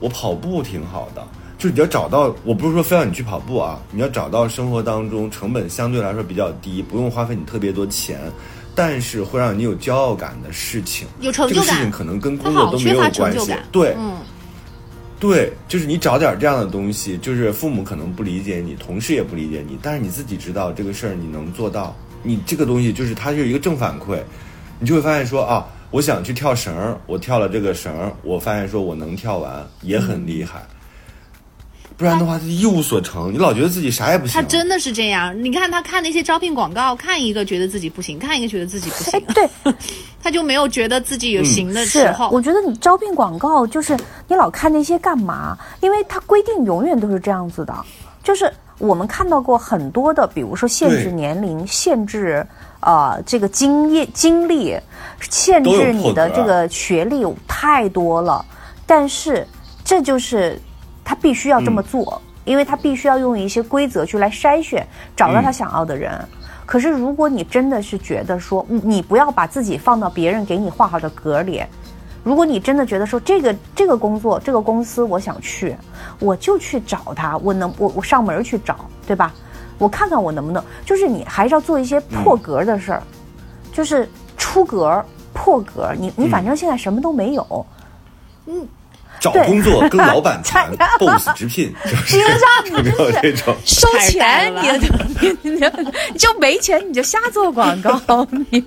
我跑步挺好的。就是你要找到，我不是说非要你去跑步啊，你要找到生活当中成本相对来说比较低，不用花费你特别多钱，但是会让你有骄傲感的事情。有成就感。这个事情可能跟工作都没有关系。对，嗯，对，就是你找点这样的东西，就是父母可能不理解你，同事也不理解你，但是你自己知道这个事儿你能做到，你这个东西就是它就是一个正反馈，你就会发现说啊，我想去跳绳，我跳了这个绳，我发现说我能跳完，也很厉害。不然的话，他一无所成。你老觉得自己啥也不行。他真的是这样。你看他看那些招聘广告，看一个觉得自己不行，看一个觉得自己不行。对，他就没有觉得自己有行的时候。我觉得你招聘广告就是你老看那些干嘛？因为它规定永远都是这样子的。就是我们看到过很多的，比如说限制年龄、限制呃这个经验经历、限制你的这个学历太多了。但是这就是。他必须要这么做，因为他必须要用一些规则去来筛选，找到他想要的人。可是，如果你真的是觉得说，你不要把自己放到别人给你画好的格里，如果你真的觉得说，这个这个工作，这个公司我想去，我就去找他，我能我我上门去找，对吧？我看看我能不能，就是你还是要做一些破格的事儿，就是出格破格。你你反正现在什么都没有，嗯。找工作跟老板谈 boss 直聘，就是有没有这种收钱？你你你就没钱，你就瞎做广告，你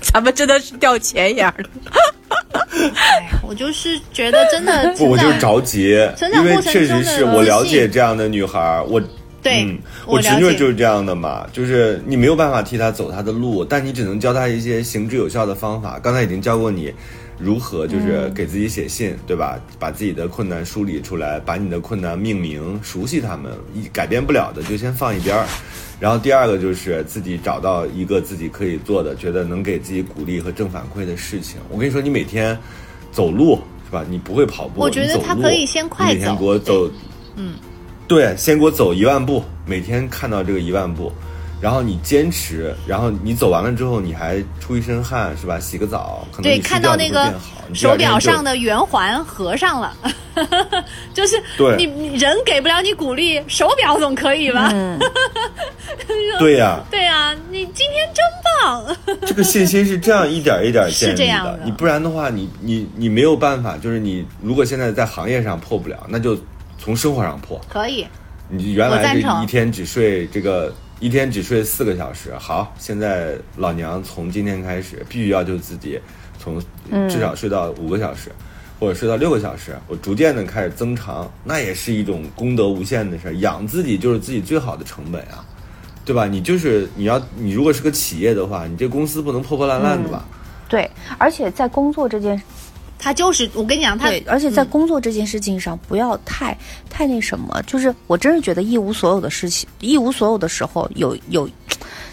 咱们真的是掉钱眼儿哎，我就是觉得真的，不，我就着急，因为确实是我了解这样的女孩，我对，嗯，我了解侄女就是这样的嘛，就是你没有办法替她走她的路，但你只能教她一些行之有效的方法。刚才已经教过你如何就是给自己写信，对吧？把自己的困难梳理出来，把你的困难命名，熟悉他们，一改变不了的就先放一边儿。然后第二个就是自己找到一个自己可以做的，觉得能给自己鼓励和正反馈的事情。我跟你说，你每天走路是吧？你不会跑步，我觉得他可以先快你每天给我走，嗯，对，先给我走一万步，每天看到这个一万步，然后你坚持，然后你走完了之后，你还出一身汗是吧？洗个澡，可能对，你看到那个手表上的圆环合上了，就是对你你人给不了你鼓励，手表总可以吧？对呀、对啊，你今天真棒，这个信心是这样一点一点建立是这样的你不然的话，你你你没有办法，就是你如果现在在行业上破不了，那就从生活上破。可以，你原来是我赞成一天只睡这个一天只睡四个小时，好，现在老娘从今天开始必须要求自己从至少睡到五个小时。或者睡到六个小时，我逐渐的开始增长，那也是一种功德无限的事儿。养自己就是自己最好的成本啊，对吧？你就是你要你如果是个企业的话，你这公司不能破破烂烂的吧？对，而且在工作这件他就是我跟你讲，他对，而且在工作这件事情上，不要太太那什么。就是我真是觉得一无所有的事情，一无所有的时候有有，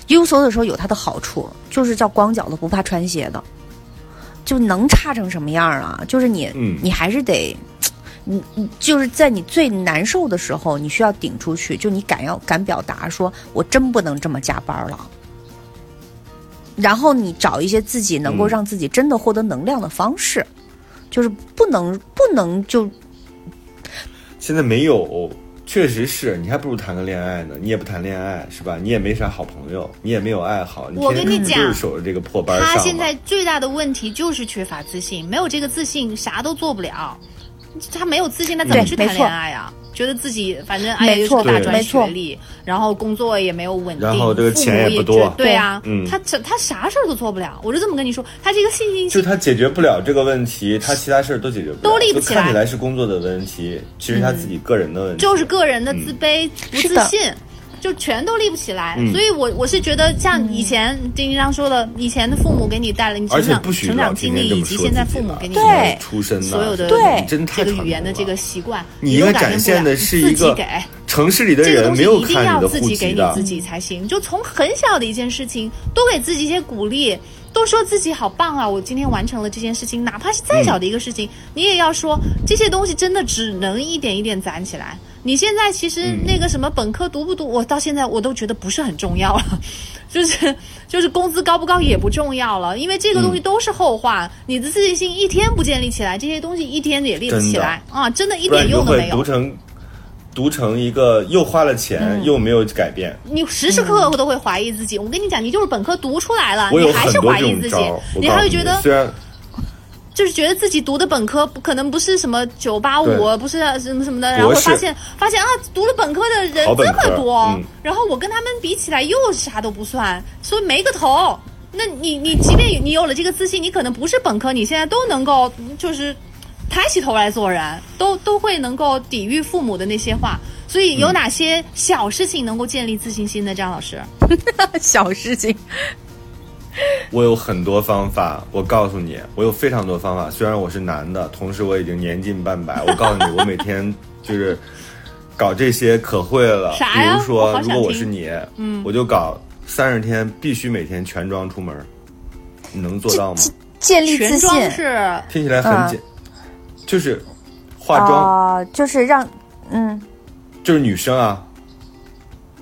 一无所有的时候有它的好处，就是叫光脚的不怕穿鞋的，就能差成什么样啊？就是你，嗯你还是得。你你就是在你最难受的时候，你需要顶出去，就你敢要敢表达，说我真不能这么加班了。然后你找一些自己能够嗯让自己真的获得能量的方式，就是不能不能就现在没有，确实是你还不如谈个恋爱呢。你也不谈恋爱是吧？你也没啥好朋友，你也没有爱好，我天天跟你讲就是守着这个破班上。他现在最大的问题就是缺乏自信，没有这个自信，啥都做不了。他没有自信，他怎么去谈恋爱啊？觉得自己反正哎呀，又是大专学历，然后工作也没有稳定，然后这个钱也父母也不多。对啊，嗯。他他他啥事儿都做不了。我就这么跟你说，他这个信心就他解决不了这个问题，他其他事儿都解决不了，都立不起来。就看起来是工作的问题，其实他自己个人的问题。就是个人的自卑、不自信。就全都立不起来，嗯。所以我我是觉得像以前丁一章说的，以前的父母给你带了你成长成长经历，以及现在父母给你对。出身呐所有的对。这个语言的这个习惯，你展现的是一个己给。城市里的这个东西人没有一定要看你的户自己给你自，己才行。就从很小的一件事情，多给自己一些鼓励，都说自己好棒啊！我今天完成了这件事情，哪怕是再小的一个事情，你也要说这些东西真的只能一点一点攒起来。你现在其实那个什么本科读不读，我到现在我都觉得不是很重要了，就是就是工资高不高也不重要了，因为这个东西都是后话。你的自信心一天不建立起来，这些东西一天也立不起来啊！真的一点用都没有。读成读成一个又花了钱、嗯又没有改变。你时时刻刻都会怀疑自己。我跟你讲，你就是本科读出来了，你还是怀疑自己你你还会觉得虽然就是觉得自己读的本科不可能不是什么九八五，不是什么什么的，然后发现发现啊，读了本科的人这么多，嗯然后我跟他们比起来又啥都不算，所以没个头。那你你即便你有了这个自信，你可能不是本科，你现在都能够就是抬起头来做人，都都会能够抵御父母的那些话。所以嗯有哪些小事情能够建立自信心的，张老师？小事情。我有很多方法，我告诉你，我有非常多方法。虽然我是男的，同时我已经年近半百，我告诉你，我每天就是搞这些可会了。比如说如果我是你，嗯，我就搞三十天，必须每天全装出门，你能做到吗？建立自信是听起来很嗯简，就是化妆，啊、就是让嗯，就是女生啊。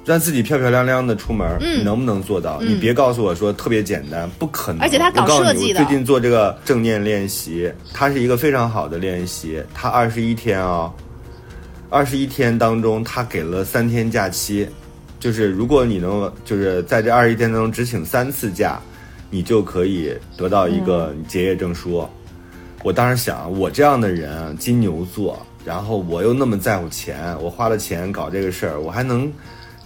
让自己漂漂亮亮的出门，嗯你能不能做到？你别告诉我说特别简单，不可能。而且他搞我告诉你设计的我最近做这个正念练习，它是一个非常好的练习。它二十一天啊、二十一天当中，他给了三天假期，就是如果你能就是在这二十一天当中只请三次假，你就可以得到一个结业证书。我当时想，我这样的人，金牛座，然后我又那么在乎钱，我花了钱搞这个事儿，我还能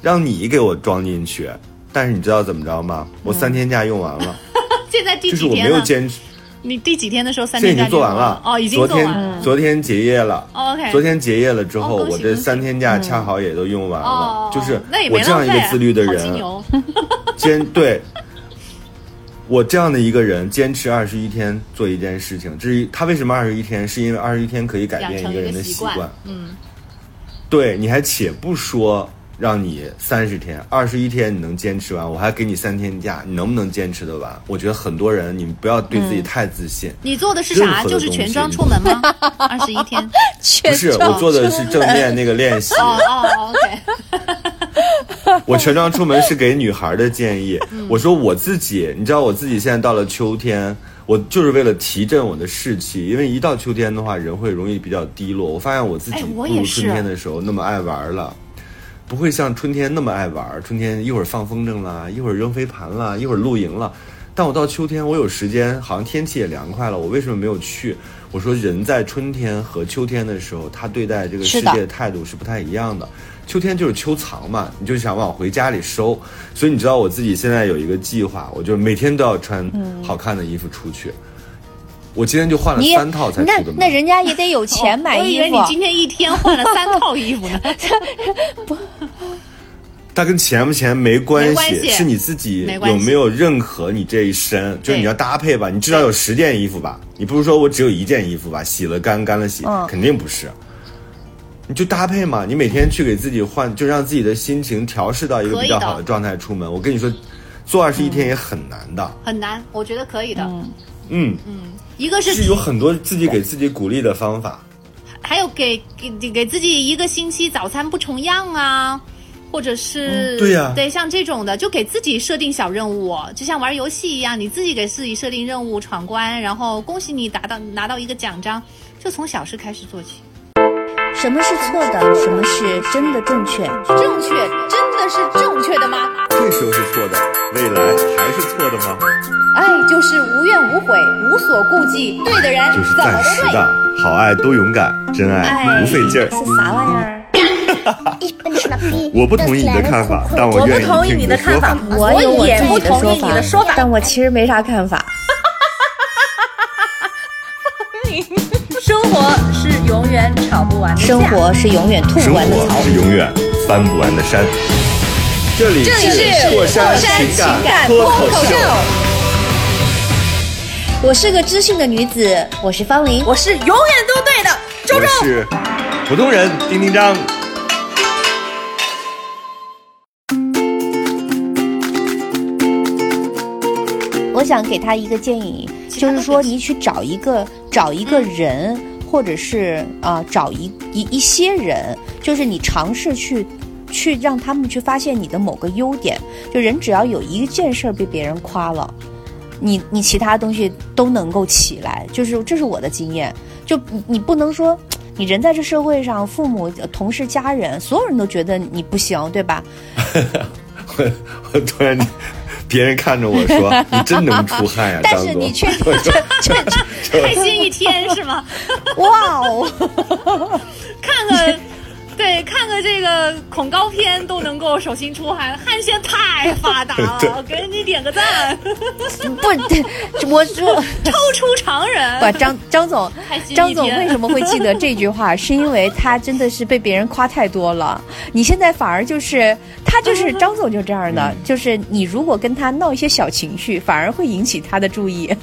让你给我装进去。但是你知道怎么着吗？我三天假用完了，现在第就是我没有？坚持，你第几天的时候三这已经做完了哦，已经昨天做完了。昨天结业了。哦 OK，昨天结业了之后，我这三天假恰好也都用完了。哦，就是我这样一个自律的人，坚对我这样的一个人，坚持二十一天做一件事情。至于他为什么二十一天，是因为二十一天可以改变一个人的习惯习惯。。嗯，对，你还且不说让你三十天、二十一天你能坚持完，我还给你三天假，你能不能坚持得完？我觉得很多人，你们不要对自己太自信。你做的是啥？就是全装出门吗？二十一天。不是，我做的是正面那个练习。哦哦，OK。我全装出门是给女孩的建议。我说我自己，你知道我自己现在到了秋天，我就是为了提振我的士气，因为一到秋天的话，人会容易比较低落。我发现我自己哎不如春天的时候那么爱玩了。不会像春天那么爱玩，春天一会儿放风筝啦，一会儿扔飞盘啦，一会儿露营了。但我到秋天，我有时间，好像天气也凉快了，我为什么没有去？我说人在春天和秋天的时候，他对待这个世界的态度是不太一样的。秋天就是秋藏嘛，你就想往回家里收，所以你知道我自己现在有一个计划，我就每天都要穿好看的衣服出去。我今天就换了三套才那出的门。那人家也得有 钱买衣服哦我以为你。今天一天换了三套衣服呢。它跟钱不钱没关系是你自己有没有认可你这一身，就是你要搭配吧，你至少有十件衣服吧，你不是说我只有一件衣服吧，洗了干，干了洗，嗯肯定不是。你就搭配嘛，你每天去给自己换，就让自己的心情调试到一个比较好的状态出门。我跟你说，做二十一天也很难的，很难，我觉得可以的。嗯嗯，一个是是有很多自己给自己鼓励的方法。还有给给给自己一个星期早餐不重样啊，或者是、嗯对呀对像这种的，就给自己设定小任务，就像玩游戏一样，你自己给自己设定任务闯关，然后恭喜你达到拿到一个奖章，就从小事开始做起。什么是错的？什么是真的正确？正确真的是正确的吗？这时候是错的，未来还是错的吗？爱就是无怨无悔，无所顾忌，对的人就是暂时。的，好爱多勇敢，真爱不费劲儿。是啥玩意儿？我不同意你的看法，但我愿意我不同意听你的看法，我也不同意你的说法。但我其实没啥看法。生活是永远吵不完的架生活是永远吐不完的草。是永远翻不完的山。这里这里是过山情情感脱口秀，我是个知性的女子，我是方玲。我是永远都对的周周。我是普通人丁丁张。我想给他一个建议，就是说你去找一个找一个人，或者是啊、找一一一些人，就是你尝试去去让他们去发现你的某个优点。就人只要有一件事被别人夸了，你你其他东西都能够起来。就是这是我的经验，就你你不能说。你人在这社会上，父母、同事、家人，所有人都觉得你不行，对吧？我我突然，别人看着我说：“你真能出汗呀，但。”是你却却却开心一天是吗？哇哦，看个，对，看个这个恐高片都能够手心出汗，汗腺太发达了，给你点个赞，不，我说。超 出常人。不，张张总张总为什么会记得这句话？是因为他真的是被别人夸太多了。你现在反而就是他就是张总就这样的，就是你如果跟他闹一些小情绪，反而会引起他的注意。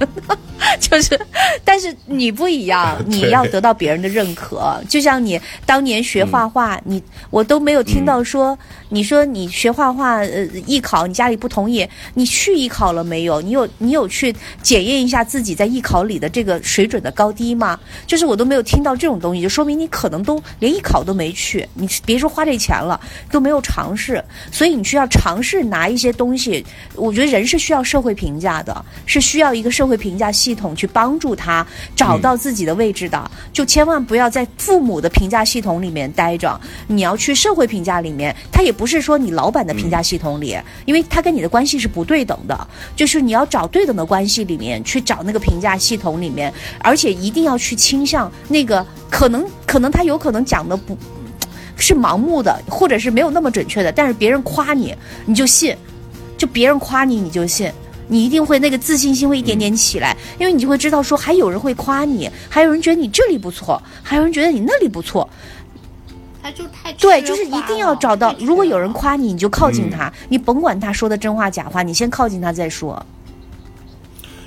就是，但是你不一样，你要得到别人的认可。就像你当年学画画，你我都没有听到说，你说你学画画，呃，艺考你家里不同意，你去艺考了没有？你有你有去检验一下自己在艺考里的这个水准的高低吗？就是我都没有听到这种东西，就说明你可能都连艺考都没去，你别说花这钱了，都没有尝试。所以你需要尝试拿一些东西。我觉得人是需要社会评价的，是需要一个社会评价系统去帮助他找到自己的位置的。就千万不要在父母的评价系统里面待着，你要去社会评价里面。他也不是说你老板的评价系统里，因为他跟你的关系是不对等的。就是你要找对等的关系里面去找那个评价系统里面，而且一定要去倾向那个可能可能他有可能讲的不。是盲目的，或者是没有那么准确的，但是别人夸你，你就信，就别人夸你你就信，你一定会那个自信心会一点点起来，因为你就会知道说还有人会夸你，还有人觉得你这里不错，还有人觉得你那里不错。他就太对，就是一定要找到如果有人夸你，你就靠近嗯他，你甭管他说的真话假话，你先靠近他再说。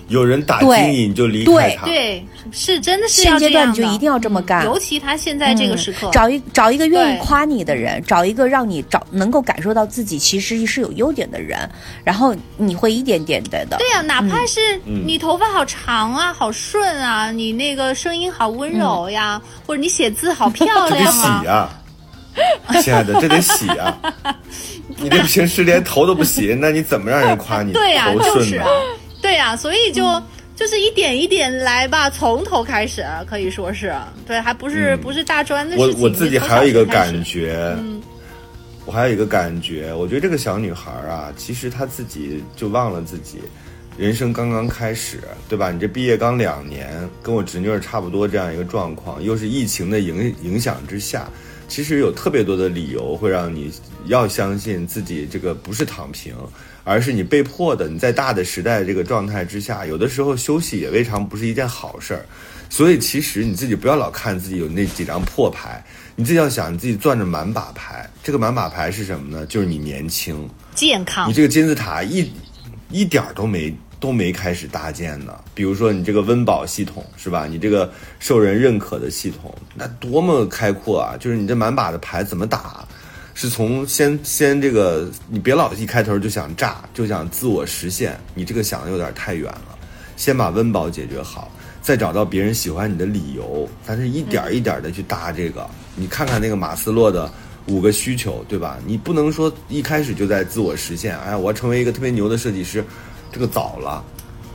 有人打击你，你就离对开他。对，是真的是现要这样的阶段你就一定要这么干嗯尤其他现在这个时刻，嗯找一找一个愿意夸你的人，找一个让你找能够感受到自己其实是有优点的人，然后你会一点点的的。对呀、哪怕是嗯你头发好长啊，好顺啊，你那个声音好温柔呀，或者你写字好 漂亮啊，亲爱的，这得洗啊、你这平时连头都不洗，那你怎么让人夸你 对呀、头顺呢？就是啊，对呀、所以就。就是一点一点来吧，从头开始，可以说是对，还不是、嗯不是大专的我事情。我自己还有一个感觉，嗯我还有一个感觉，我觉得这个小女孩啊，其实她自己就忘了自己人生刚刚开始，对吧？你这毕业刚两年，跟我侄女儿差不多这样一个状况，又是疫情的影影响之下，其实有特别多的理由会让你要相信自己这个不是躺平，而是你被迫的。你在大的时代这个状态之下，有的时候休息也未尝不是一件好事儿。所以其实你自己不要老看自己有那几张破牌，你自己要想你自己攥着满把牌。这个满把牌是什么呢？就是你年轻，健康你，这个金字塔一一点都没都没开始搭建呢。比如说你这个温饱系统是吧？你这个受人认可的系统，那多么开阔啊！就是你这满把的牌怎么打？是从先 先这个，你别老一开头就想炸，就想自我实现，你这个想的有点太远了。先把温饱解决好，再找到别人喜欢你的理由，咱是一点一点的去搭这个。你看看那个马斯洛的五个需求，对吧？你不能说一开始就在自我实现，哎，我要成为一个特别牛的设计师，这个早了。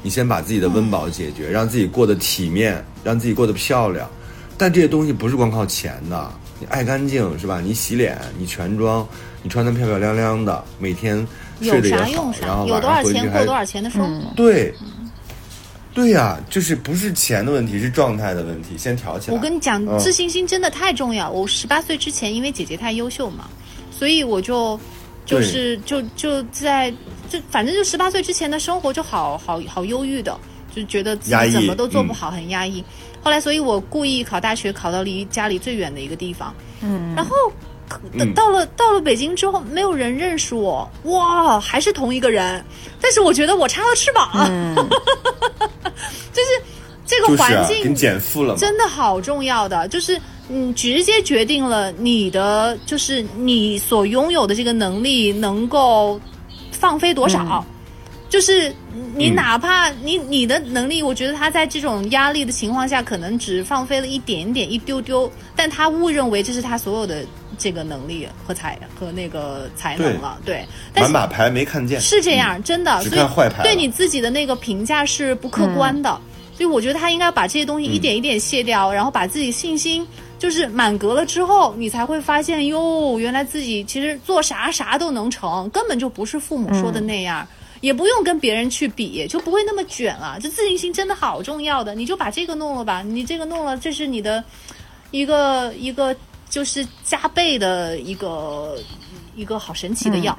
你先把自己的温饱解决，让自己过得体面，让自己过得漂亮。但这些东西不是光靠钱的，你爱干净是吧？你洗脸，你全妆，你穿得漂漂亮亮的，每天睡有得也好啥用，啥，然后有多少晚上回去还钱过多少钱的生活。对，对呀、就是不是钱的问题，是状态的问题，先调起来。我跟你讲，嗯自信心真的太重要。我十八岁之前，因为姐姐太优秀嘛，所以我就就是就就在就反正就十八岁之前的生活就好好好忧郁的，就觉得自己怎么都做不嗯好，很压抑。后来，所以我故意考大学，考到离家里最远的一个地方。嗯，然后嗯到了到了北京之后，没有人认识我，哇，还是同一个人，但是我觉得我插了翅膀，嗯 就是这就是啊，个环境给你减负了。真的好重要的，就是嗯，直接决定了你的，就是你所拥有的这个能力能够放飞多少。就是你嗯哪怕你你的能力，我觉得他在这种压力的情况下，可能只放飞了一点点、一丢丢，但他误认为这是他所有的这个能力和才和那个才能了。对，但是满把牌没看见，是这样，真的，只所以看坏牌对你自己的那个评价是不客观的。所以我觉得他应该把这些东西嗯一点一点卸掉，然后把自己信心就是满格了之后，你才会发现哟，原来自己其实做啥啥都能成，根本就不是父母说的那样。也不用跟别人去比，就不会那么卷了。就自信心真的好重要的，你就把这个弄了吧。你这个弄了，这是你的一个一个就是加倍的一个一个好神奇的药。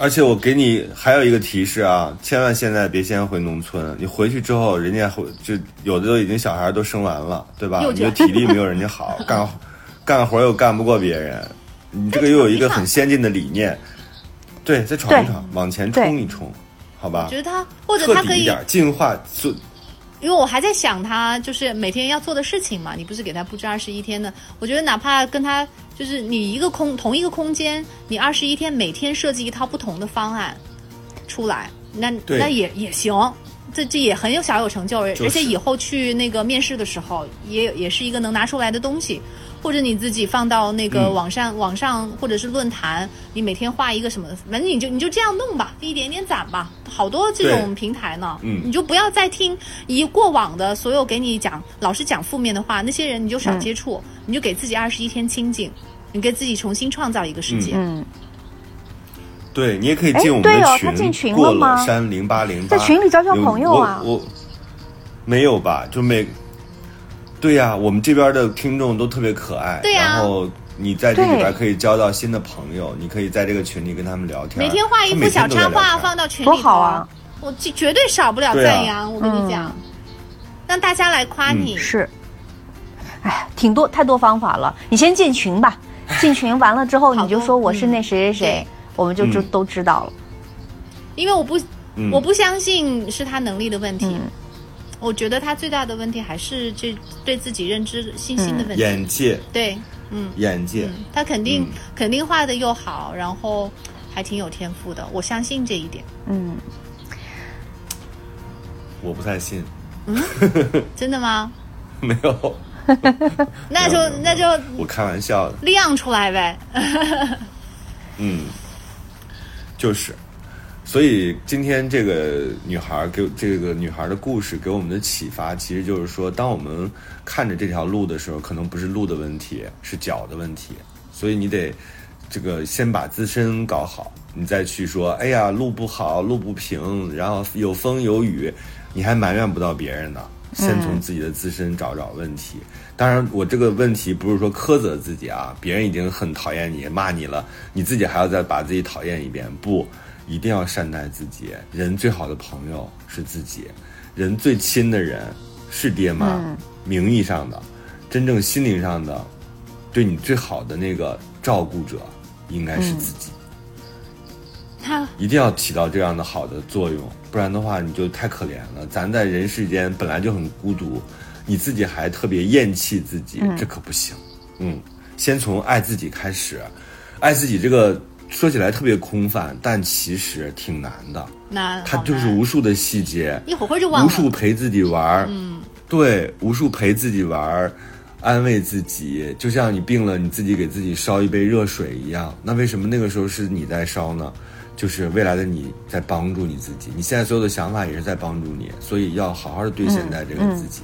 而且我给你还有一个提示啊，千万现在别先回农村，你回去之后，人家回就有的都已经小孩都生完了，对吧？你的体力没有人家好，干干活又干不过别人，你这个又有一个很先进的理念，对，再闯一闯，往前冲一冲，好吧我觉？得他或者彻他可以底一点，进化做因为我还在想他就是每天要做的事情嘛，你不是给他布置二十一天的？我觉得哪怕跟他就是你一个空同一个空间，你二十一天每天设计一套不同的方案出来，那那也也行。这这也很有小有成就，是而且以后去那个面试的时候，也也是一个能拿出来的东西，或者你自己放到那个嗯。网上、网上或者是论坛，你每天画一个什么，反正你就你就这样弄吧，一点点攒吧，好多这种平台呢，嗯。你就不要再听以过往的所有给你讲老是讲负面的话，那些人你就少接触，你就给自己二十一天清静，你给自己重新创造一个世界。嗯，对你也可以哎进我们对的群，哦他进群过了山零八零八，在群里交交朋友啊。我我没有吧？就每对呀、我们这边的听众都特别可爱，对呀然后你在这里边可以交到新的朋友，你可以在这个群里跟他们聊天，每天画一幅小插画放到群里多好啊！我绝绝对少不了赞扬。我跟你讲，让大家来夸你。是，哎，挺多太多方法了。你先进群吧，进群完了之后你就说我是嗯那谁谁谁对，我们就知嗯都知道了。因为我不，嗯我不相信是他能力的问题。嗯我觉得他最大的问题还是这对自己认知信心的问题。眼界，对，嗯。眼界，嗯，他肯定、嗯。肯定画的又好，然后还挺有天赋的，我相信这一点。嗯，我不太信，真的吗？没有，那就那就我开玩笑的，亮出来呗。嗯，就是，所以今天这个女孩给这个女孩的故事给我们的启发，其实就是说，当我们看着这条路的时候，可能不是路的问题，是脚的问题，所以你得这个先把自身搞好，你再去说，哎呀，路不好，路不平，然后有风有雨，你还埋怨不到别人呢。先从自己的自身找找问题。当然，我这个问题不是说苛责自己啊，别人已经很讨厌你、骂你了，你自己还要再把自己讨厌一遍，不，一定要善待自己。人最好的朋友是自己，人最亲的人是爹妈，名义上的，真正心灵上的，对你最好的那个照顾者应该是自己。他一定要起到这样的好的作用，不然的话你就太可怜了。咱在人世间本来就很孤独，你自己还特别厌弃自己，这可不行。嗯，先从爱自己开始，爱自己这个说起来特别空泛，但其实挺难的。难，它就是无数的细节，一会儿就忘了。无数陪自己玩儿，嗯，对，无数陪自己玩儿，安慰自己，就像你病了，你自己给自己烧一杯热水一样。那为什么那个时候是你在烧呢？就是未来的你在帮助你自己，你现在所有的想法也是在帮助你，所以要好好的对现在这个自己。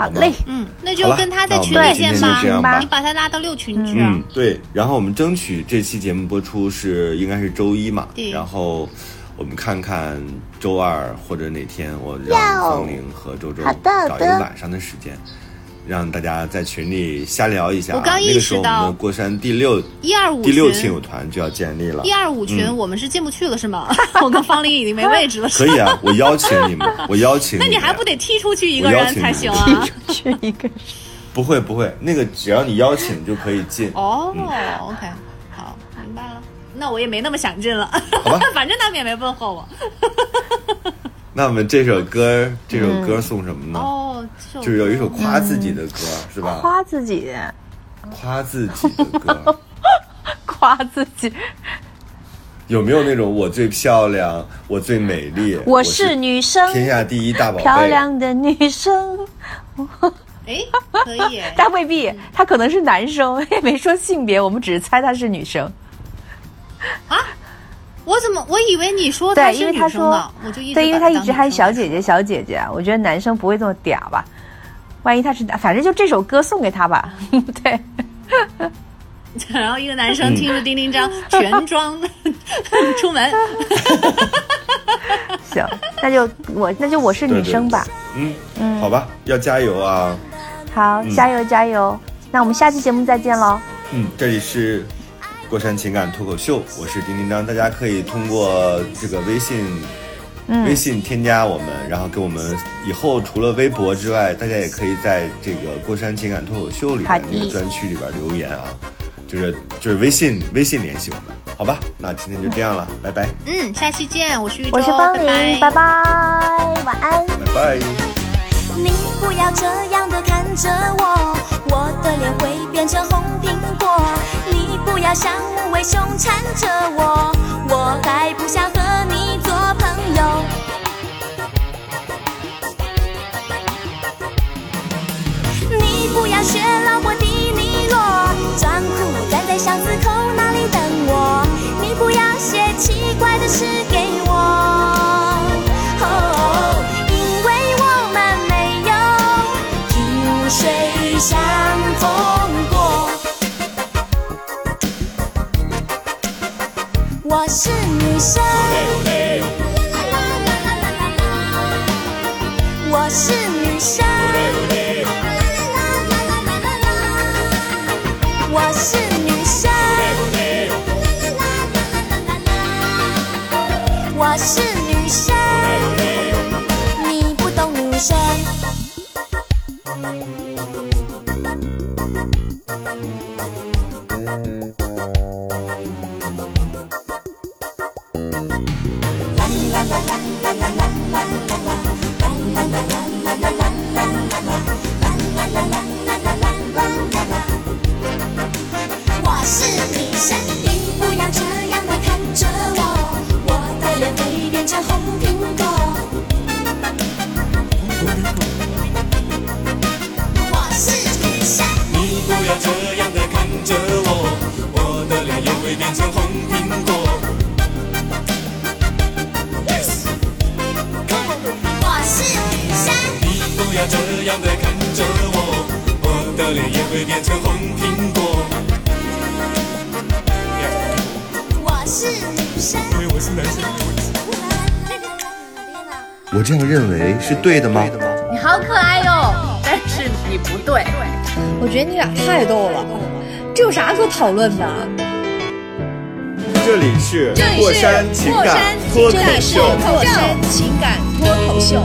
好嘞，嗯，那就跟他在群里见吧。你把他拉到六群去。啊嗯。，对。然后我们争取这期节目播出是应该是周一嘛，对。然后我们看看周二或者哪天我让方玲和周周找一个晚上的时间，让大家在群里瞎聊一下啊。我刚意那个时候我识到们过山第六一二五第六亲友团就要建立了一。二五群嗯我们是进不去了是吗？我跟方林已经没位置了。可以啊，我邀请你们，我邀请你。那你还不得踢出去一个人才行啊？去一个不会不会，那个只要你邀请就可以进。哦嗯，OK，好，明白了。那我也没那么想进了，好吧 反正他们也没问候我。那我们这首歌，这首歌送什么呢？哦，就是有一首夸自己的歌，是吧？夸自己，夸自己的歌，夸自己，有没有那种我最漂亮，我最美丽，我是是女生，天下第一大宝贝？漂亮的女生。哎，可以。但 未必，他可能是男生，也没说性别，我们只是猜他是女生。我怎么我以为你说他对，因为他是女生呢说，我就一直对，因为把他一直喊小姐姐，小姐姐，我觉得男生不会这么嗲吧？万一他是，反正就这首歌送给他吧。对，然后一个男生听着叮叮张 全装出门，行，那就我那就我是女生吧。嗯嗯，好吧，要加油啊！好，加油加油！那我们下期节目再见喽。嗯，这里是过山情感脱口秀，我是丁丁张，大家可以通过这个微信。嗯微信添加我们，然后给我们以后除了微博之外，大家也可以在这个过山情感脱口秀里面那个专区里边留言啊，就是就是微信微信联系我们，好吧？那今天就这样了，拜拜嗯，下期见，我是玉是方玲，拜拜拜，晚安。拜拜。你不要这样的看着我，我的脸会变成红苹果。你不要像无尾熊缠着我，我还不想女生，是对的吗？你好可爱哟，但是你不对。我觉得你俩太逗了，这有啥可讨论的？这里是这里是过山情感脱口这里是秀。过山情感脱口秀。